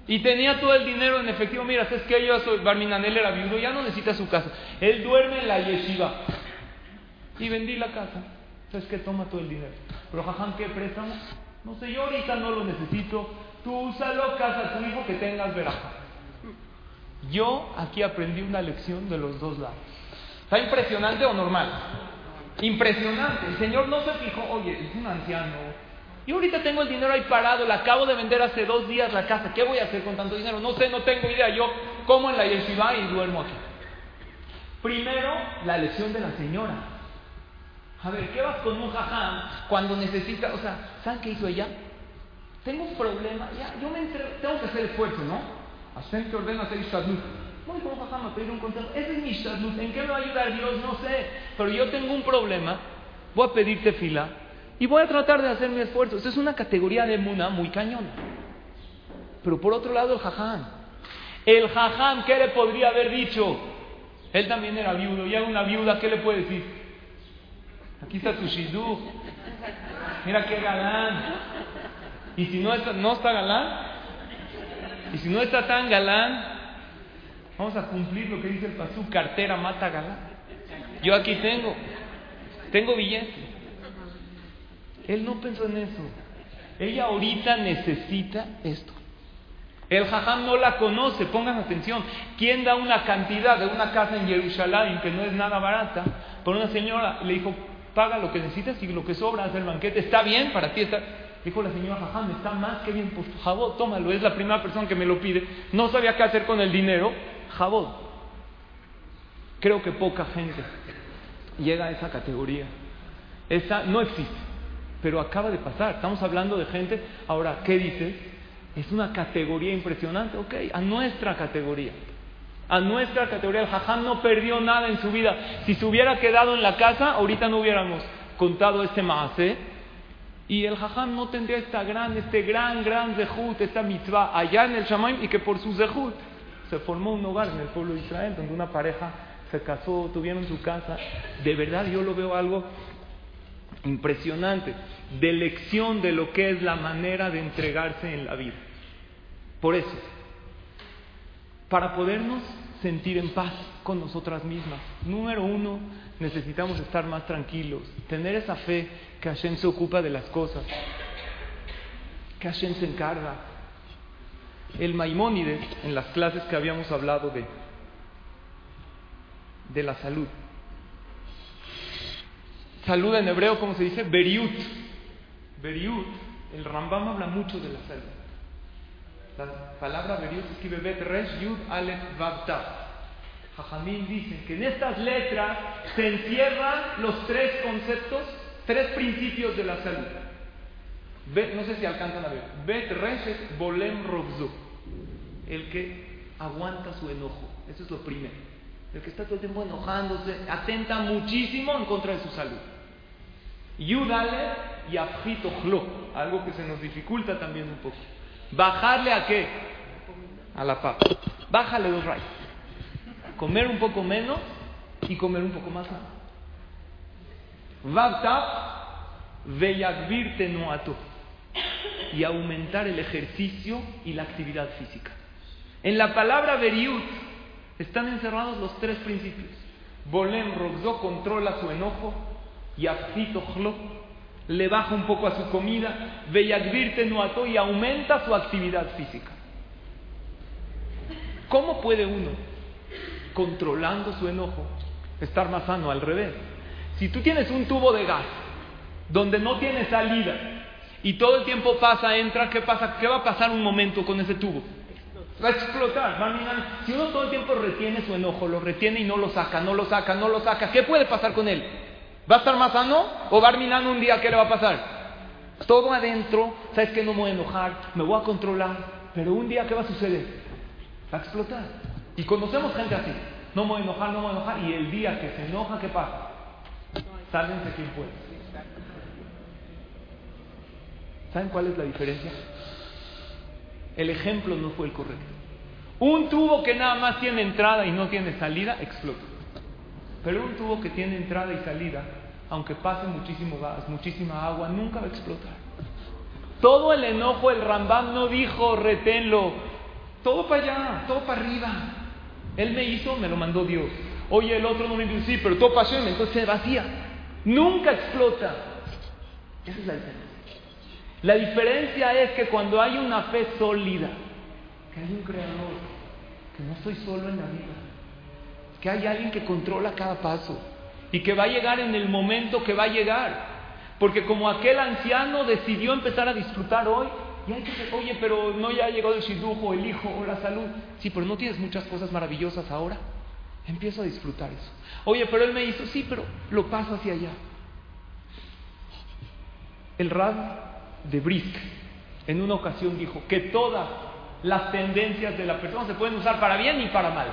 Y tenía todo el dinero en efectivo. Mira, es que yo soy Barminan, él era viudo, ya no necesita su casa. Él duerme en la yeshiva. Y vendí la casa. ¿Sabes que Toma todo el dinero. Pero jajam, ¿qué préstamo? No sé, yo ahorita no lo necesito. Tú úsalo, casa a tu hijo que tengas veraja. Yo aquí aprendí una lección de los dos lados. ¿Está impresionante o normal? Impresionante. El Señor no se fijó, oye, es un anciano, y ahorita tengo el dinero ahí parado, le acabo de vender hace dos días la casa. ¿Qué voy a hacer con tanto dinero? No sé, no tengo idea. Yo como en la yeshiva y duermo aquí. Primero, la lección de la señora. A ver, ¿qué vas con un jajam cuando necesita? O sea, ¿saben qué hizo ella? Tengo un problema, ya, yo me tengo que hacer esfuerzo, ¿no? Hashem te ordena hacer ishtadlut. Voy con un jajam a pedir un consejo. Ese es mi ishtadlut. ¿En qué me va a ayudar Dios? No sé. Pero yo tengo un problema. Voy a pedirte fila y voy a tratar de hacer mi esfuerzo. Es una categoría de muna muy cañona. Pero por otro lado, el jajam. El jajam, ¿qué le podría haber dicho? Él también era viudo. Y a una viuda, ¿qué le puede decir? Aquí está tu shidú. Mira qué galán. Y si no está, no está galán, y si no está tan galán, vamos a cumplir lo que dice el pasú, cartera mata galán. Yo aquí tengo, tengo billete. Él no pensó en eso. Ella ahorita necesita esto. El jajam no la conoce, pongan atención. ¿Quién da una cantidad de una casa en Jerusalén que no es nada barata? Por una señora le dijo, paga lo que necesitas y lo que sobra, hace el banquete. ¿Está bien para ti? Dijo la señora jajam, está más que bien, pues jabot, tómalo. Es la primera persona que me lo pide. No sabía qué hacer con el dinero. Jabot. Creo que poca gente llega a esa categoría. Esa no existe. Pero acaba de pasar. Estamos hablando de gente. Ahora, ¿qué dices? Es una categoría impresionante, ok, a nuestra categoría. A nuestra categoría, el jajam no perdió nada en su vida. Si se hubiera quedado en la casa, ahorita no hubiéramos contado este maase. Y el jajam no tendría esta gran, este gran, gran zehut, esta mitzvah allá en el Shamaim y que por su zehut se formó un hogar en el pueblo de Israel donde una pareja se casó, tuvieron su casa. De verdad yo lo veo algo impresionante, de lección de lo que es la manera de entregarse en la vida. Por eso, para podernos sentir en paz con nosotras mismas, número uno, necesitamos estar más tranquilos, tener esa fe que Hashem se ocupa de las cosas, que Hashem se encarga. El Maimónides, en las clases que habíamos hablado de, de la salud, salud en hebreo, ¿cómo se dice? Beriut. Beriut, el Rambam habla mucho de la salud. La palabra Beriut escribe Bet Resh Yud Aleph Vav Tav. Jajamín dicen que en estas letras se encierran los tres conceptos, tres principios de la salud. Bet, no sé si alcanzan a ver. Bet Resh es Bolem el que aguanta su enojo. Eso es lo primero. El que está todo el tiempo enojándose, atenta muchísimo en contra de su salud. Yudale y Abjito algo que se nos dificulta también un poco. ¿Bajarle a qué? A la papa. Bájale dos rayos. Comer un poco menos y comer un poco más. Vavtap veyagvir tenuato. Y aumentar el ejercicio y la actividad física. En la palabra veriut están encerrados los tres principios. Bolem Robzo controla su enojo. Y le baja un poco a su comida, Beyagvir Tenuato y aumenta su actividad física. ¿Cómo puede uno, controlando su enojo, estar más sano al revés? Si tú tienes un tubo de gas donde no tiene salida y todo el tiempo pasa, entra, ¿qué pasa? ¿Qué va a pasar un momento con ese tubo? Va a explotar, va a minar. Si uno todo el tiempo retiene su enojo, lo retiene y no lo saca, no lo saca, no lo saca, ¿qué puede pasar con él? ¿Va a estar más sano o va a terminar un día qué le va a pasar? Todo adentro, sabes que no me voy a enojar, me voy a controlar, pero un día qué va a suceder? Va a explotar. Y conocemos gente así, no me voy a enojar, no me voy a enojar, y el día que se enoja, ¿qué pasa? Sálvense quien puede. ¿Saben cuál es la diferencia? El ejemplo no fue el correcto. Un tubo que nada más tiene entrada y no tiene salida, explota. Pero un tubo que tiene entrada y salida, aunque pase muchísimo gas, muchísima agua, nunca va a explotar. Todo el enojo, el Rambam no dijo, reténlo. Todo para allá, todo para arriba. Él me hizo, me lo mandó Dios. Oye, el otro no me dice, sí, pero todo pasión, entonces se vacía. Nunca explota. Esa es la diferencia. La diferencia es que cuando hay una fe sólida, que hay un creador, que no estoy solo en la vida, que hay alguien que controla cada paso y que va a llegar en el momento que va a llegar. Porque como aquel anciano decidió empezar a disfrutar hoy, y hay que decir, oye, pero no ya ha llegado el shidujo, el hijo o la salud. Sí, pero no tienes muchas cosas maravillosas ahora. Empiezo a disfrutar eso. Oye, pero él me hizo, sí, pero lo paso hacia allá. El Rab de Brisk en una ocasión dijo que todas las tendencias de la persona se pueden usar para bien y para mal.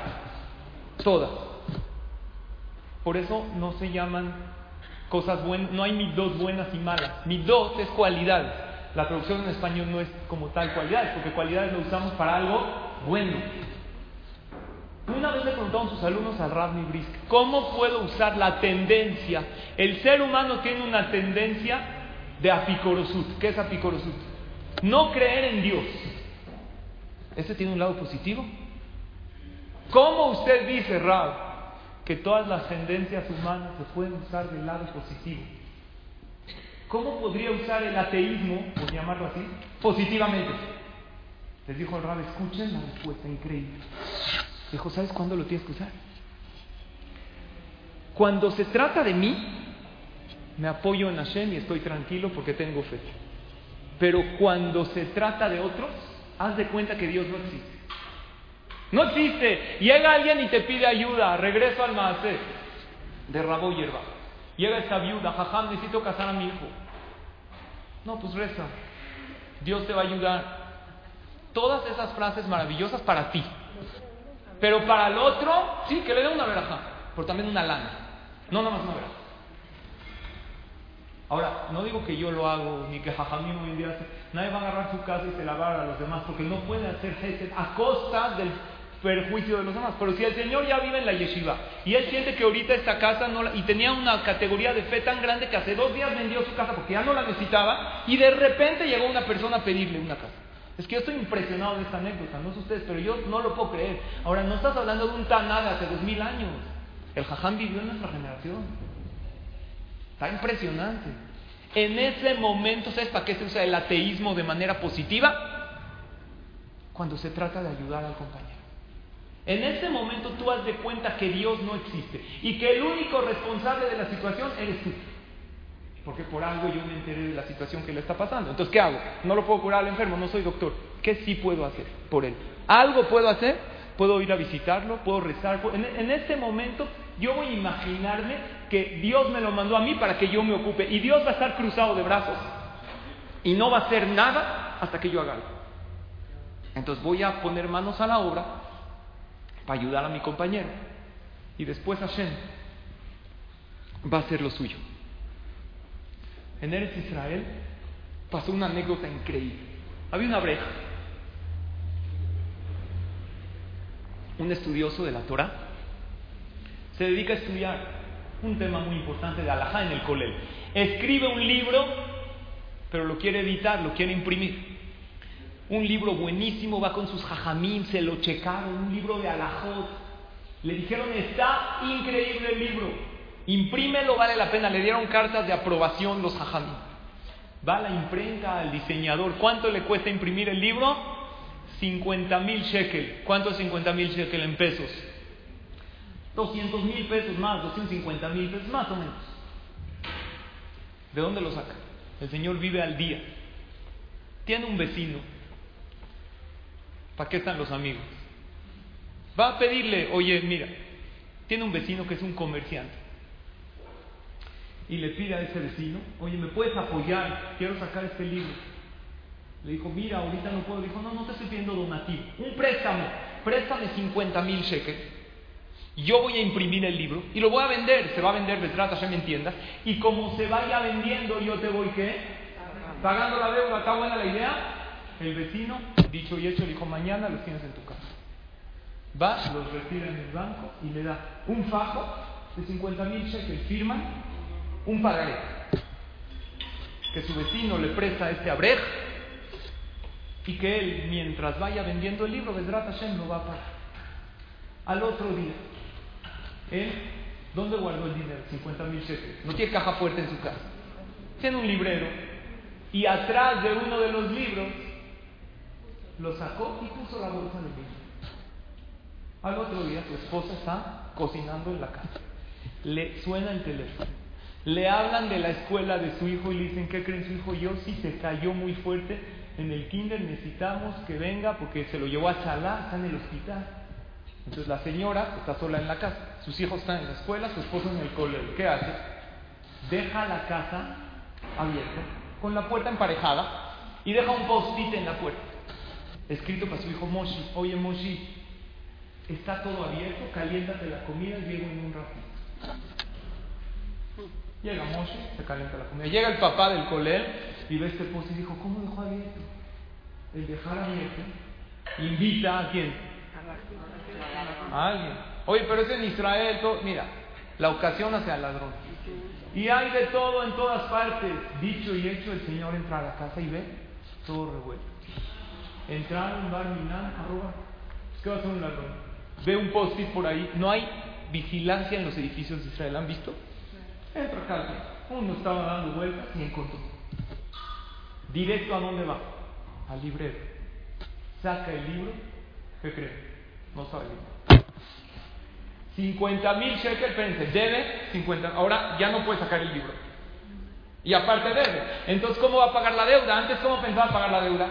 Todas. Por eso no se llaman cosas buenas, no hay midot buenas y malas. Midot es cualidades. La traducción en español no es como tal cualidades, porque cualidades lo usamos para algo bueno. Una vez le preguntaron sus alumnos al Rabni Brisk, ¿cómo puedo usar la tendencia? El ser humano tiene una tendencia de apicorosut. ¿Qué es apicorosut? No creer en Dios. ¿Este tiene un lado positivo? ¿Cómo usted dice, Rab, que todas las tendencias humanas se pueden usar del lado positivo? ¿Cómo podría usar el ateísmo, por llamarlo así, positivamente? Les dijo el Rab, escuchen la respuesta increíble. Dijo, ¿sabes cuándo lo tienes que usar? Cuando se trata de mí, me apoyo en Hashem y estoy tranquilo porque tengo fe. Pero cuando se trata de otros, haz de cuenta que Dios no existe. No existe. Llega alguien y te pide ayuda, regreso al Maasé de Rabo Hierba. Llega esta viuda, jajam, necesito casar a mi hijo. No, pues reza. Dios te va a ayudar. Todas esas frases maravillosas para ti. Pero para el otro, sí, que le dé una veraja, pero también una lana. No nada más una veraja. Ahora, no digo que yo lo hago, ni que Jajamín hoy en día hace. Nadie va a agarrar su casa y se la va a los demás, porque no puede hacer gesed a costa del perjuicio de los demás. Pero si el Señor ya vive en la yeshiva y él siente que ahorita esta casa no la- y tenía una categoría de fe tan grande que hace dos días vendió su casa porque ya no la necesitaba y de repente llegó una persona a pedirle una casa. Es que yo estoy impresionado de esta anécdota, no sé ustedes, pero yo no lo puedo creer. Ahora, no estás hablando de un taná de hace dos mil años. El jajam vivió en nuestra generación. Está impresionante. En ese momento, ¿sabes para qué se usa el ateísmo de manera positiva? Cuando se trata de ayudar al compañero. En ese momento tú haz de cuenta que Dios no existe y que el único responsable de la situación eres tú. Porque por algo yo me enteré de la situación que le está pasando. Entonces, ¿qué hago? No lo puedo curar al enfermo, no soy doctor. ¿Qué sí puedo hacer por él? ¿Algo puedo hacer? Puedo ir a visitarlo, puedo rezar. En, en este momento yo voy a imaginarme que Dios me lo mandó a mí para que yo me ocupe. Y Dios va a estar cruzado de brazos y no va a hacer nada hasta que yo haga algo. Entonces voy a poner manos a la obra para ayudar a mi compañero. Y después Hashem va a hacer lo suyo. En Eretz Israel pasó una anécdota increíble. Había una breja. Un estudioso de la Torah se dedica a estudiar un tema muy importante de Alajá en el Colel. Escribe un libro, pero lo quiere editar, lo quiere imprimir. Un libro buenísimo, va con sus jajamín, se lo checaron, un libro de Alajot. Le dijeron, está increíble el libro, imprímelo, vale la pena. Le dieron cartas de aprobación los jajamín. Va a la imprenta al diseñador, ¿cuánto le cuesta imprimir el libro? 50 mil shekel. ¿Cuánto es 50 mil shekel en pesos? 200 mil pesos más, 250 mil pesos más o menos. ¿De dónde lo saca? El Señor vive al día. Tiene un vecino. ¿Para qué están los amigos? Va a pedirle, oye, mira, tiene un vecino que es un comerciante. Y le pide a ese vecino, oye, ¿me puedes apoyar? Quiero sacar este libro. Le dijo, mira, ahorita no puedo. Dijo, no, no te estoy pidiendo donativo. Un préstamo. Préstame 50 mil shekels. Yo voy a imprimir el libro y lo voy a vender. Se va a vender, trata, ya me entiendas. Y como se vaya vendiendo, yo te voy, ¿qué? Pagando la deuda. ¿Está buena la idea? El vecino, dicho y hecho, le dijo, mañana los tienes en tu casa. Va, los retira en el banco y le da un fajo de 50 mil shekels. Firman un pagaré. Que su vecino le presta este abrej y que él, mientras vaya vendiendo el libro, Vedrat Hashem va a pagar. Al otro día, él, ¿dónde guardó el dinero? 50 mil shekels. No tiene caja fuerte en su casa. Tiene un librero. Y atrás de uno de los libros, lo sacó y puso la bolsa del libro. Al otro día, su esposa está cocinando en la casa. Le suena el teléfono. Le hablan de la escuela de su hijo y le dicen, ¿qué creen su hijo? Yo sí se cayó muy fuerte en el kinder, necesitamos que venga porque se lo llevó a Chalá, está en el hospital. Entonces la señora está sola en la casa, sus hijos están en la escuela, su esposo en el colegio. ¿Qué hace? Deja la casa abierta, con la puerta emparejada, y deja un post-it en la puerta, escrito para su hijo Moshi. Oye Moshi, está todo abierto, caliéntate la comida y llego en un ratito. Llega Moshe, se calienta la comida. Llega el papá del colel y ve este post y dijo, ¿cómo dejó abierto? El dejar abierto invita a quién? A alguien. Oye, pero es en Israel. Todo... Mira, la ocasión hacia el ladrón. Y hay de todo en todas partes. Dicho y hecho, el Señor entra a la casa y ve todo revuelto. Entraron, bar, minan, a robar. ¿Qué va a hacer un ladrón? Ve un post-it por ahí. No hay vigilancia en los edificios de Israel. ¿Han visto? Entra acá. Uno estaba dando vueltas y encontró. Directo a dónde va? Al librero. Saca el libro. ¿Qué cree? No sabe el libro. 50 mil shekels, espérense, debe 50. Ahora ya no puede sacar el libro. Y aparte debe. Entonces, ¿cómo va a pagar la deuda? Antes, ¿cómo pensaba pagar la deuda?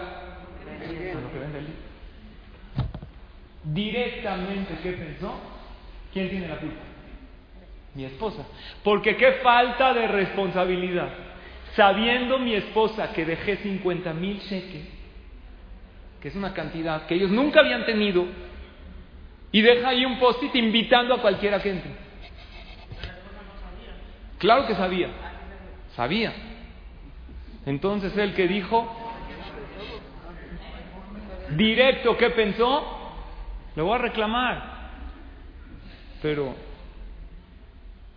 Directamente, ¿qué pensó? ¿Quién tiene la culpa? Mi esposa. Porque qué falta de responsabilidad. sabiendo mi esposa que dejé 50 mil shekels, que es una cantidad que ellos nunca habían tenido, y deja ahí un post-it invitando a cualquiera que entre. Claro que sabía, sabía. Entonces él que dijo, directo, ¿qué pensó? Le voy a reclamar. Pero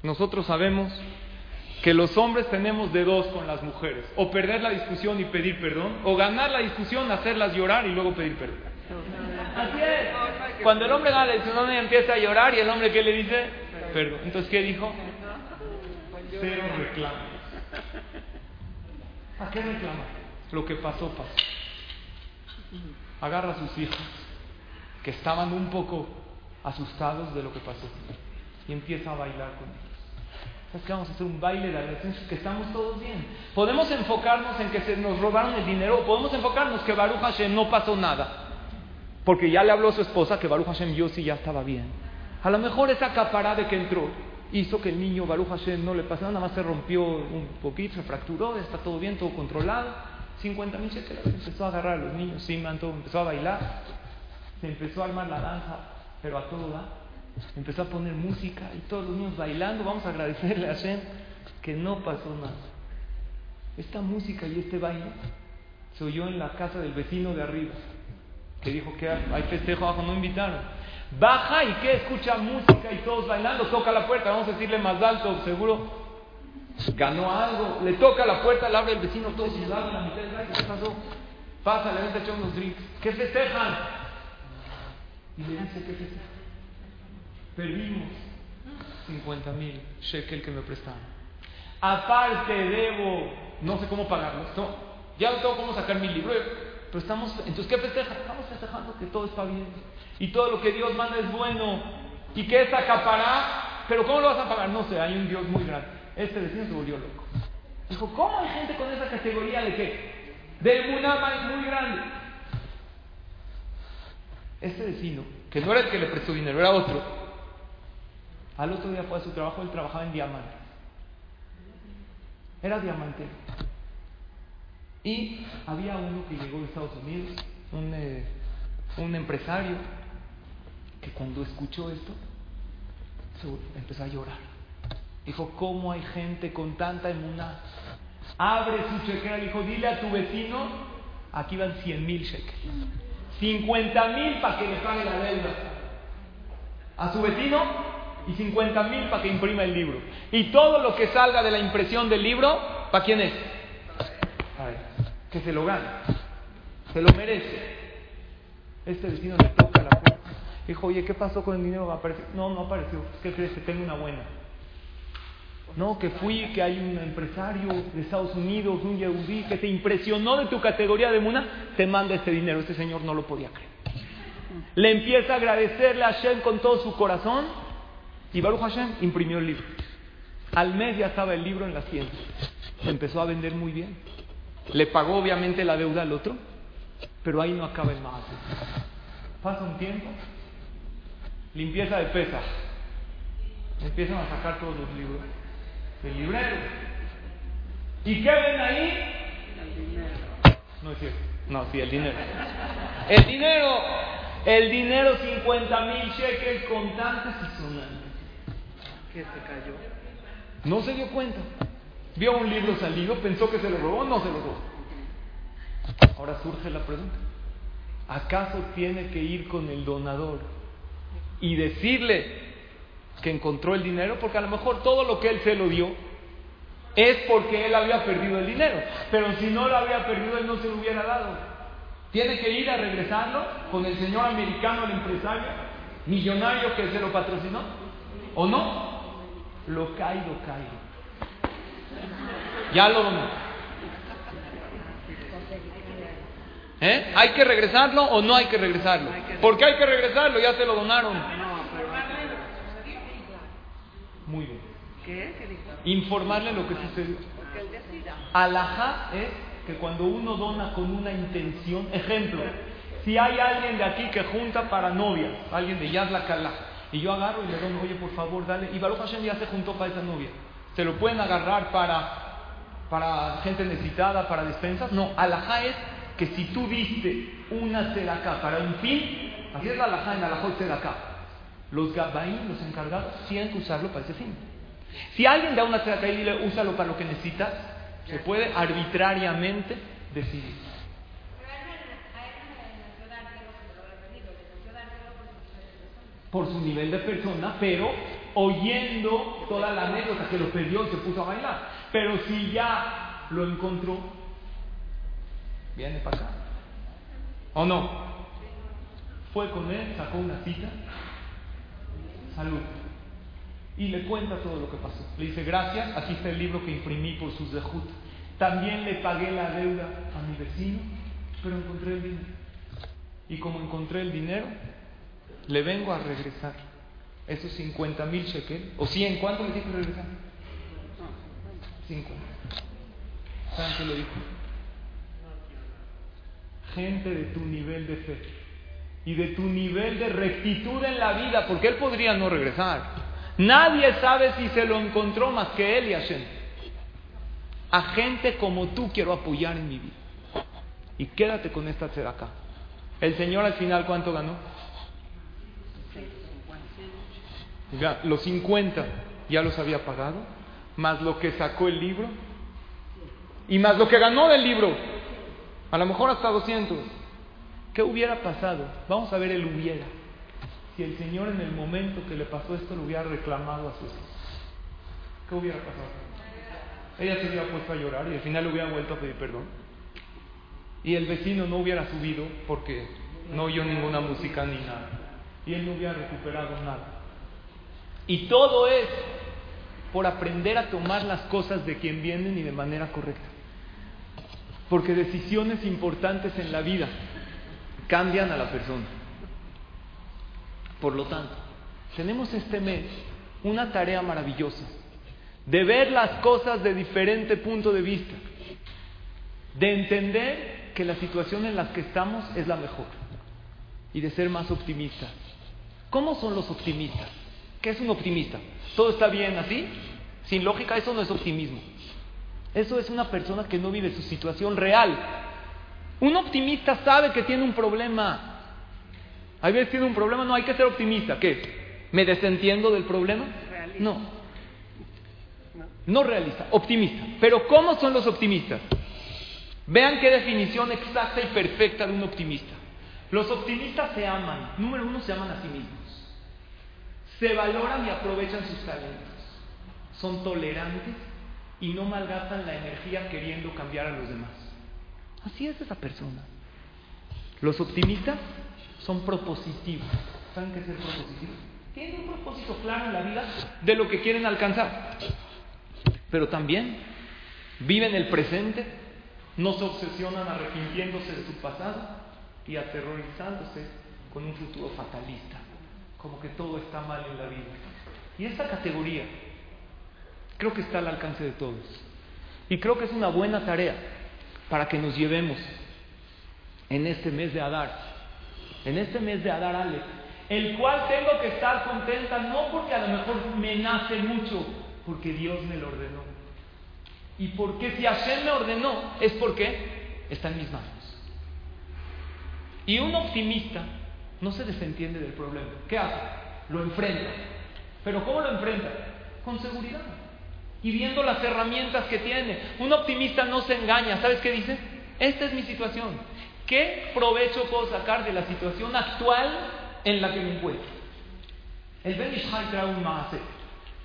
nosotros sabemos que los hombres tenemos de dos con las mujeres, o perder la discusión y pedir perdón, o ganar la discusión, hacerlas llorar y luego pedir perdón. Así es. Cuando el hombre gana la discusión empieza a llorar y el hombre ¿qué le dice? Perdón. Entonces, ¿qué dijo? Cero reclamos. ¿A qué reclama? Lo que pasó, pasó. Agarra a sus hijos, que estaban un poco asustados de lo que pasó, y empieza a bailar con ellos. ¿Sabes qué? Vamos a hacer un baile de agradecimiento, que estamos todos bien. Podemos enfocarnos en que se nos robaron el dinero, podemos enfocarnos que Baruch Hashem no pasó nada. Porque ya le habló a su esposa que Baruch Hashem yo sí ya estaba bien. A lo mejor esa caparada que entró hizo que el niño Baruch Hashem no le pasara, nada más se rompió un poquito, se fracturó, está todo bien, todo controlado. 50 mil shekels, empezó a agarrar a los niños, sí, todo, empezó a bailar, se empezó a armar la danza, pero a todo da. Empezó a poner música y todos los niños bailando. Vamos a agradecerle a Hashem que no pasó nada. Esta música y este baile se oyó en la casa del vecino de arriba, que dijo que hay festejo abajo, no invitaron. Baja y que escucha música y todos bailando, toca la puerta, vamos a decirle más alto, seguro ganó algo, le toca la puerta, le abre el vecino, todos sudados, la mitad del baile, ¿qué pasó? Pasa, le ven echar unos drinks, ¿qué festejan? Y le dice, ¿qué festejan? Perdimos 50 mil shekel que me prestaron. Aparte debo, no sé cómo pagarlos, no, ya no tengo cómo sacar mi libro, pero estamos, entonces ¿qué festejan? Estamos festejando que todo está bien y todo lo que Dios manda es bueno y que es acapará, pero ¿cómo lo vas a pagar? No sé, hay un Dios muy grande. Este vecino se volvió loco. Dijo, ¿cómo hay gente con esa categoría de qué? De una muy grande. Este vecino, que no era el que le prestó dinero, era otro, al otro día fue a su trabajo, él trabajaba en diamante. Era diamante. Y había uno que llegó de Estados Unidos, un, eh, un empresario, que cuando escuchó esto, empezó a llorar. Dijo, ¿cómo hay gente con tanta emuná? Abre su chequera, dijo, dile a tu vecino, aquí van 100 mil shekels. 50 mil para que le pague la deuda. A su vecino y 50 mil para que imprima el libro. Y todo lo que salga de la impresión del libro, ¿para quién es? A ver, que se lo gane. Se lo merece. Este vecino le toca la puerta. Dijo, oye, ¿qué pasó con el dinero? No, no apareció. ¿Qué crees? Tengo una buena. No, que fui, que hay un empresario de Estados Unidos, un yehudí, que te impresionó de tu categoría de muna, te manda este dinero. Este señor no lo podía creer. Le empieza a agradecerle a Hashem con todo su corazón y Baruch Hashem imprimió el libro. Al mes ya estaba el libro en las tiendas. Se empezó a vender muy bien. Le pagó obviamente la deuda al otro, pero ahí no acaba el más. Pasa un tiempo, limpieza de pesa. Empiezan a sacar todos los libros del librero. ¿Y qué ven ahí? El dinero. No es cierto. No, sí, el dinero. El dinero. El dinero, 50 mil shekels contantes y sonantes. Que se cayó. No se dio cuenta. Vio un libro salido, pensó que se lo robó, no se lo robó. Ahora surge la pregunta. ¿Acaso tiene que ir con el donador y decirle que encontró el dinero? Porque a lo mejor todo lo que él se lo dio es porque él había perdido el dinero. Pero si no lo había perdido, él no se lo hubiera dado. Tiene que ir a regresarlo con el señor americano, el empresario, millonario que se lo patrocinó. ¿O no? Lo caído, caído. Ya lo donó. ¿Eh? ¿Hay que regresarlo o no hay que regresarlo? ¿Por qué hay que regresarlo? Ya se lo donaron. Muy bien. ¿qué? ¿Qué dijo? Informarle lo que sucedió. Porque él decida. Alajá es que cuando uno dona con una intención, ejemplo, si hay alguien de aquí que junta para novia, alguien de Yad la Kalá, y yo agarro y le doy, oye, por favor, dale, y Baruch Hashem ya se juntó para esa novia, se lo pueden agarrar para para gente necesitada, para despensas. No, alajá es que si tú diste una acá para un fin, así es la alajá en alajá y acá. Los gabaín, los encargados, tienen que usarlo para ese fin. Si alguien da una acá y dile, úsalo para lo que necesitas, se puede arbitrariamente decidir. por su nivel de persona, pero oyendo toda la anécdota que lo perdió y se puso a bailar. Pero si ya lo encontró, viene para acá. ¿O no? Fue con él, sacó una cita, salud. Y le cuenta todo lo que pasó. Le dice, gracias, aquí está el libro que imprimí por sus dejut. También le pagué la deuda a mi vecino, pero encontré el dinero. Y como encontré el dinero, le vengo a regresar esos 50 mil shekel, o 100, ¿cuánto le dijo regresar? 5. ¿Saben le dijo? Gente de tu nivel de fe y de tu nivel de rectitud en la vida, porque él podría no regresar. Nadie sabe si se lo encontró más que él y Hashem. A gente como tú quiero apoyar en mi vida. Y quédate con esta acá. El Señor al final, ¿cuánto ganó? los 50 ya los había pagado, más lo que sacó el libro y más lo que ganó del libro, a lo mejor hasta 200. ¿Qué hubiera pasado? Vamos a ver el hubiera. Si el Señor en el momento que le pasó esto le hubiera reclamado a su esposa, ¿qué hubiera pasado? Ella se hubiera puesto a llorar y al final le hubiera vuelto a pedir perdón. Y el vecino no hubiera subido porque no oyó ninguna música ni nada. Y él no hubiera recuperado nada. Y todo es por aprender a tomar las cosas de quien vienen y de manera correcta. Porque decisiones importantes en la vida cambian a la persona. Por lo tanto, tenemos este mes una tarea maravillosa de ver las cosas de diferente punto de vista, de entender que la situación en la que estamos es la mejor y de ser más optimistas. ¿Cómo son los optimistas? ¿Qué es un optimista? ¿Todo está bien así? Sin lógica, eso no es optimismo. Eso es una persona que no vive su situación real. Un optimista sabe que tiene un problema. Hay veces tiene un problema, no hay que ser optimista. ¿Qué? ¿Me desentiendo del problema? No. No realista, optimista. Pero ¿cómo son los optimistas? Vean qué definición exacta y perfecta de un optimista. Los optimistas se aman. Número uno, se aman a sí mismos se valoran y aprovechan sus talentos, son tolerantes y no malgastan la energía queriendo cambiar a los demás. Así es esa persona. Los optimistas son propositivos. ¿Saben qué ser propositivo? Tienen un propósito claro en la vida de lo que quieren alcanzar. Pero también viven el presente, no se obsesionan arrepintiéndose de su pasado y aterrorizándose con un futuro fatalista como que todo está mal en la vida. Y esta categoría creo que está al alcance de todos. Y creo que es una buena tarea para que nos llevemos en este mes de Adar, en este mes de Adar Ale, el cual tengo que estar contenta no porque a lo mejor me nace mucho, porque Dios me lo ordenó. Y porque si Hashem me ordenó, es porque está en mis manos. Y un optimista no se desentiende del problema. ¿Qué hace? Lo enfrenta. ¿Pero cómo lo enfrenta? Con seguridad. Y viendo las herramientas que tiene. Un optimista no se engaña. ¿Sabes qué dice? Esta es mi situación. ¿Qué provecho puedo sacar de la situación actual en la que me encuentro? El Ben Ishai trae un maase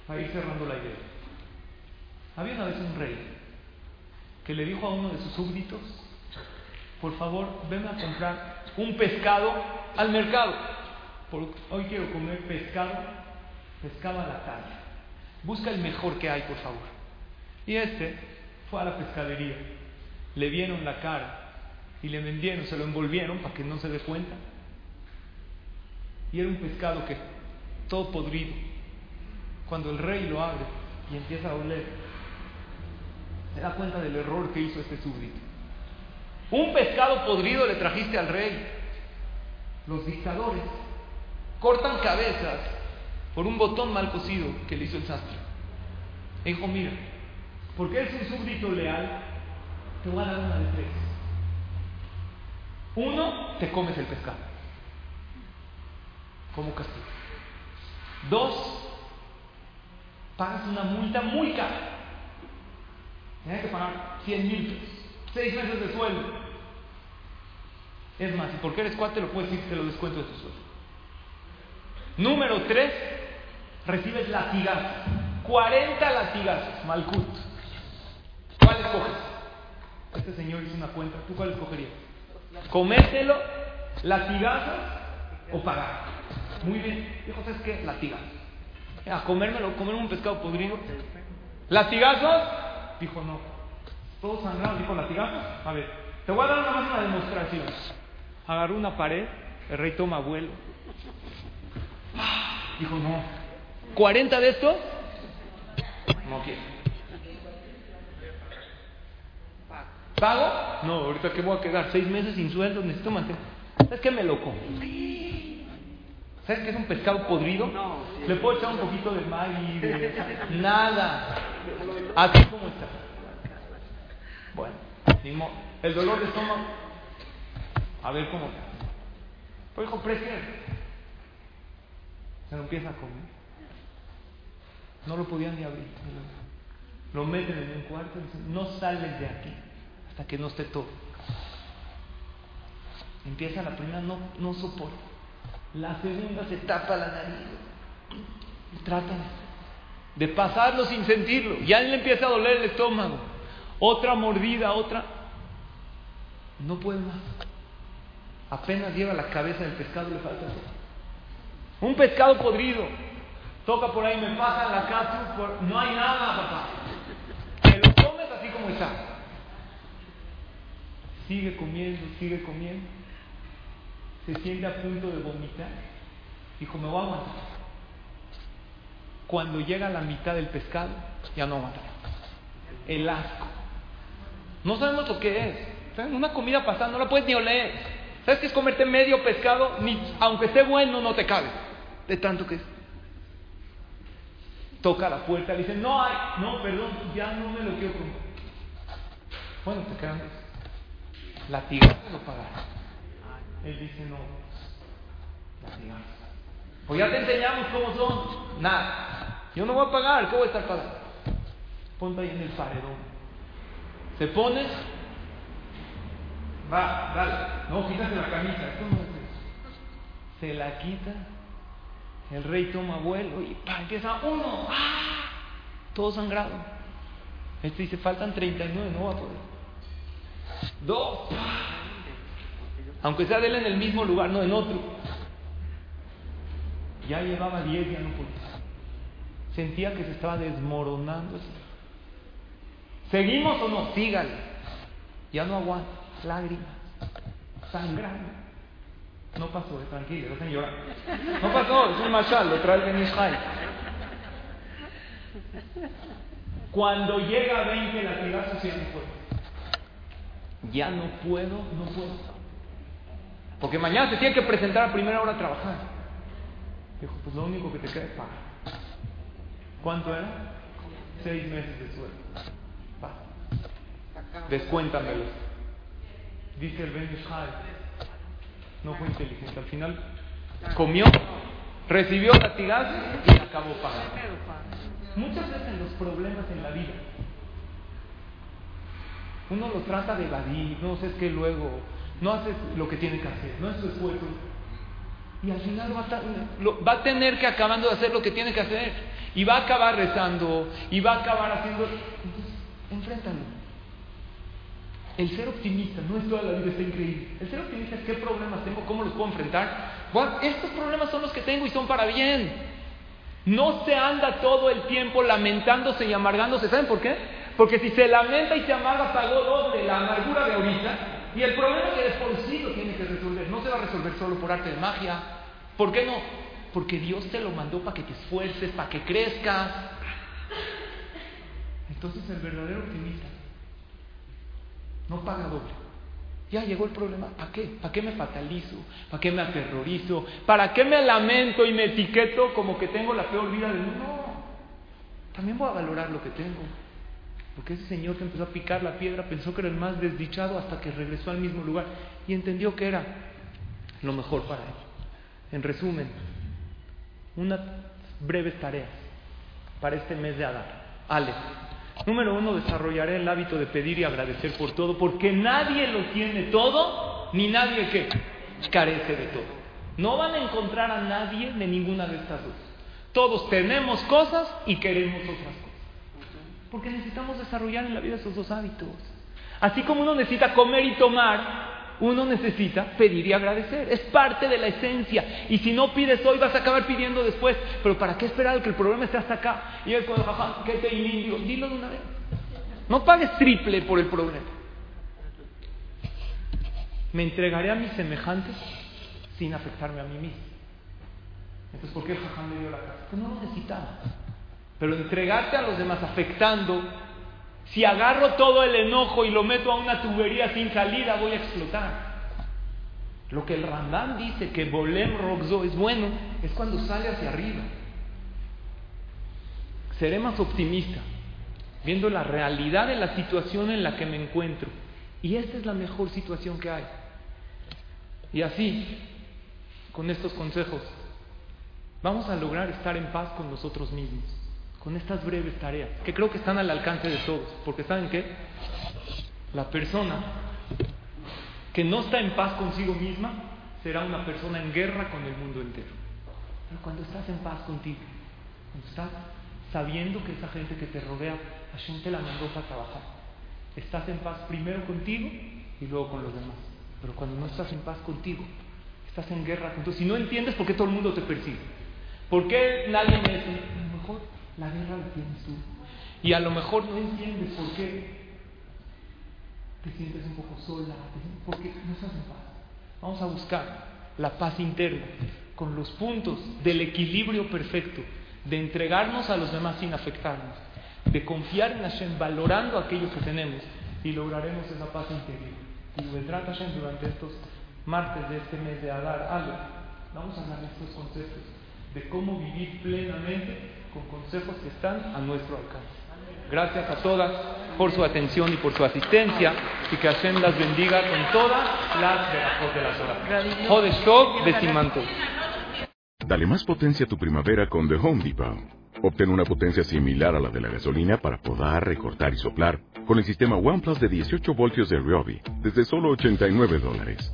para ir cerrando la idea. Había una vez un rey que le dijo a uno de sus súbditos, por favor, ven a comprar un pescado al mercado. hoy quiero comer pescado, pescado a la calle. Busca el mejor que hay, por favor. Y este fue a la pescadería. Le vieron la cara y le vendieron, se lo envolvieron para que no se dé cuenta. Y era un pescado que todo podrido. Cuando el rey lo abre y empieza a oler, se da cuenta del error que hizo este súbdito. Un pescado podrido le trajiste al rey los dictadores cortan cabezas por un botón mal cosido que le hizo el sastre. dijo, mira, porque eres un súbdito leal, te voy a dar una de tres. Uno, te comes el pescado. Como castigo. Dos, pagas una multa muy cara. Tienes que pagar 100 mil pesos. Seis meses de sueldo. Es más, y porque eres cuate, lo puedes decir, te lo descuento de tu sueldo. Número tres, recibes latigazos. 40 latigazos, Malkut. ¿Cuál escoges? Este señor hizo una cuenta, ¿tú cuál escogerías? ¿Comértelo, latigazos o pagar? Muy bien, dijo, ¿sabes qué? Latigazos. A comérmelo, comerme un pescado podrido. ¿Latigazos? Dijo, no. Todos sangrados, dijo, ¿latigazos? A ver, te voy a dar una una demostración. Agarró una pared, el rey toma vuelo. Dijo, no. ¿40 de estos? No quiero. ¿Pago? No, ahorita que voy a quedar seis meses sin sueldo, necesito mantener. ¿Sabes qué me loco? ¿Sabes qué es un pescado podrido? No, sí. Le puedo echar un poquito de maggi, de... nada. Así como está. Bueno, ni modo. El dolor de estómago. A ver cómo está. Pues dijo, prefiero. Se lo empieza a comer. No lo podían ni abrir. Lo meten en un cuarto y dicen, no sales de aquí hasta que no esté todo. Empieza la primera, no, no soporta. La segunda se tapa la nariz. Y trata de pasarlo sin sentirlo. Ya le empieza a doler el estómago. Otra mordida, otra. No puede más. Apenas lleva la cabeza del pescado le falta. Un pescado podrido. Toca por ahí, me pasa la casa, por... no hay nada, papá. Te lo comes así como está. Sigue comiendo, sigue comiendo. Se siente a punto de vomitar. Dijo, me voy a aguantar. Cuando llega a la mitad del pescado, ya no aguanta. El asco. No sabemos lo que es. Una comida pasada no la puedes ni oler. ¿Sabes qué es comerte medio pescado? Ni, aunque esté bueno, no te cabe. De tanto que. Toca la puerta, le dice, no no, perdón, ya no me lo quiero comer. Bueno, te quedan dos. Latigazos lo pagaron. Él dice, no, latigazos. Pues ya te enseñamos cómo son. Nada. Yo no voy a pagar, ¿qué voy a estar pagando? Ponte ahí en el paredón. Se pone, va, dale. No, quítate la camisa. Esto no es. Se la quita. El rey toma vuelo y pa, empieza uno. ¡Ah! Todo sangrado. Este dice, faltan 39, no va a poder. Dos. Aunque sea de él en el mismo lugar, no en otro. Ya llevaba 10, ya no podía. Sentía que se estaba desmoronando. ¿Seguimos o no? Sígale. Ya no aguanta. Lágrimas. Sangrando. No pasó, eh, tranquilo, dejen llorar. No pasó, es un mashal, lo trae el Ben Israel. Cuando llega a 20 latigazos, ya no puedo. Ya no puedo, no puedo. Porque mañana se tiene que presentar a primera hora a trabajar. Dijo, pues lo único que te queda es pagar. ¿Cuánto era? Seis meses de sueldo. Va. Descuéntamelo. Dice el Ben Israel. No fue inteligente. Al final comió, recibió latigazos y acabó pagando. Muchas veces los problemas en la vida, uno lo trata de evadir, no sé, es que luego no haces lo que tiene que hacer, no es su esfuerzo. Y al final va a, lo- va a tener que acabando de hacer lo que tiene que hacer. Y va a acabar rezando, y va a acabar haciendo... Entonces, enfréntalo. El ser optimista no es toda la vida está increíble. El ser optimista es qué problemas tengo, cómo los puedo enfrentar. Bueno, estos problemas son los que tengo y son para bien. No se anda todo el tiempo lamentándose y amargándose. ¿Saben por qué? Porque si se lamenta y se amarga, pagó doble la amargura de ahorita. Y el problema que después sí lo tiene que resolver. No se va a resolver solo por arte de magia. ¿Por qué no? Porque Dios te lo mandó para que te esfuerces, para que crezcas. Entonces el verdadero optimista no paga doble. Ya llegó el problema. ¿Para qué? ¿Para qué me fatalizo? ¿Para qué me aterrorizo? ¿Para qué me lamento y me etiqueto como que tengo la peor vida del mundo? No. También voy a valorar lo que tengo. Porque ese señor que empezó a picar la piedra pensó que era el más desdichado hasta que regresó al mismo lugar y entendió que era lo mejor para él. En resumen, unas breves tareas para este mes de Adar. Ale. Número uno, desarrollaré el hábito de pedir y agradecer por todo, porque nadie lo tiene todo, ni nadie que carece de todo. No van a encontrar a nadie de ninguna de estas dos. Todos tenemos cosas y queremos otras cosas. Porque necesitamos desarrollar en la vida esos dos hábitos. Así como uno necesita comer y tomar, uno necesita pedir y agradecer. Es parte de la esencia. Y si no pides hoy, vas a acabar pidiendo después. Pero ¿para qué esperar que el problema esté hasta acá? Y es cuando, jajá, ¿qué te indio? Dilo de una vez. No pagues triple por el problema. Me entregaré a mis semejantes sin afectarme a mí mismo. Entonces, ¿por qué el jajá me dio la casa? Pues no lo necesitaba. Pero entregarte a los demás afectando, si agarro todo el enojo y lo meto a una tubería sin salida, voy a explotar. Lo que el Rambam dice que Bolem Roxo es bueno, es cuando sale hacia arriba. Seré más optimista, viendo la realidad de la situación en la que me encuentro. Y esta es la mejor situación que hay. Y así, con estos consejos, vamos a lograr estar en paz con nosotros mismos con estas breves tareas, que creo que están al alcance de todos, porque ¿saben qué? La persona que no está en paz consigo misma será una persona en guerra con el mundo entero. Pero cuando estás en paz contigo, cuando estás sabiendo que esa gente que te rodea, Hashem te la mandó para trabajar, estás en paz primero contigo y luego con los demás. Pero cuando no estás en paz contigo, estás en guerra contigo. Si no entiendes por qué todo el mundo te persigue, por qué nadie me dice, mejor la guerra la tienes tú. Y a lo mejor no entiendes por qué te sientes un poco sola, porque no estás en paz. Vamos a buscar la paz interna con los puntos del equilibrio perfecto, de entregarnos a los demás sin afectarnos, de confiar en Hashem, valorando aquello que tenemos y lograremos esa paz interior. Y vendrá Hashem durante estos martes de este mes de Adar, algo. Vamos a dar estos conceptos de cómo vivir plenamente con consejos que están a nuestro alcance. Gracias a todas por su atención y por su asistencia y que Hashem las bendiga con todas las verajot de la Torah. Jodesh Tov de Simanto. Dale más potencia a tu primavera con The Home Depot. Obtén una potencia similar a la de la gasolina para podar, recortar y soplar con el sistema OnePlus de 18 voltios de Ryobi desde solo 89 dólares.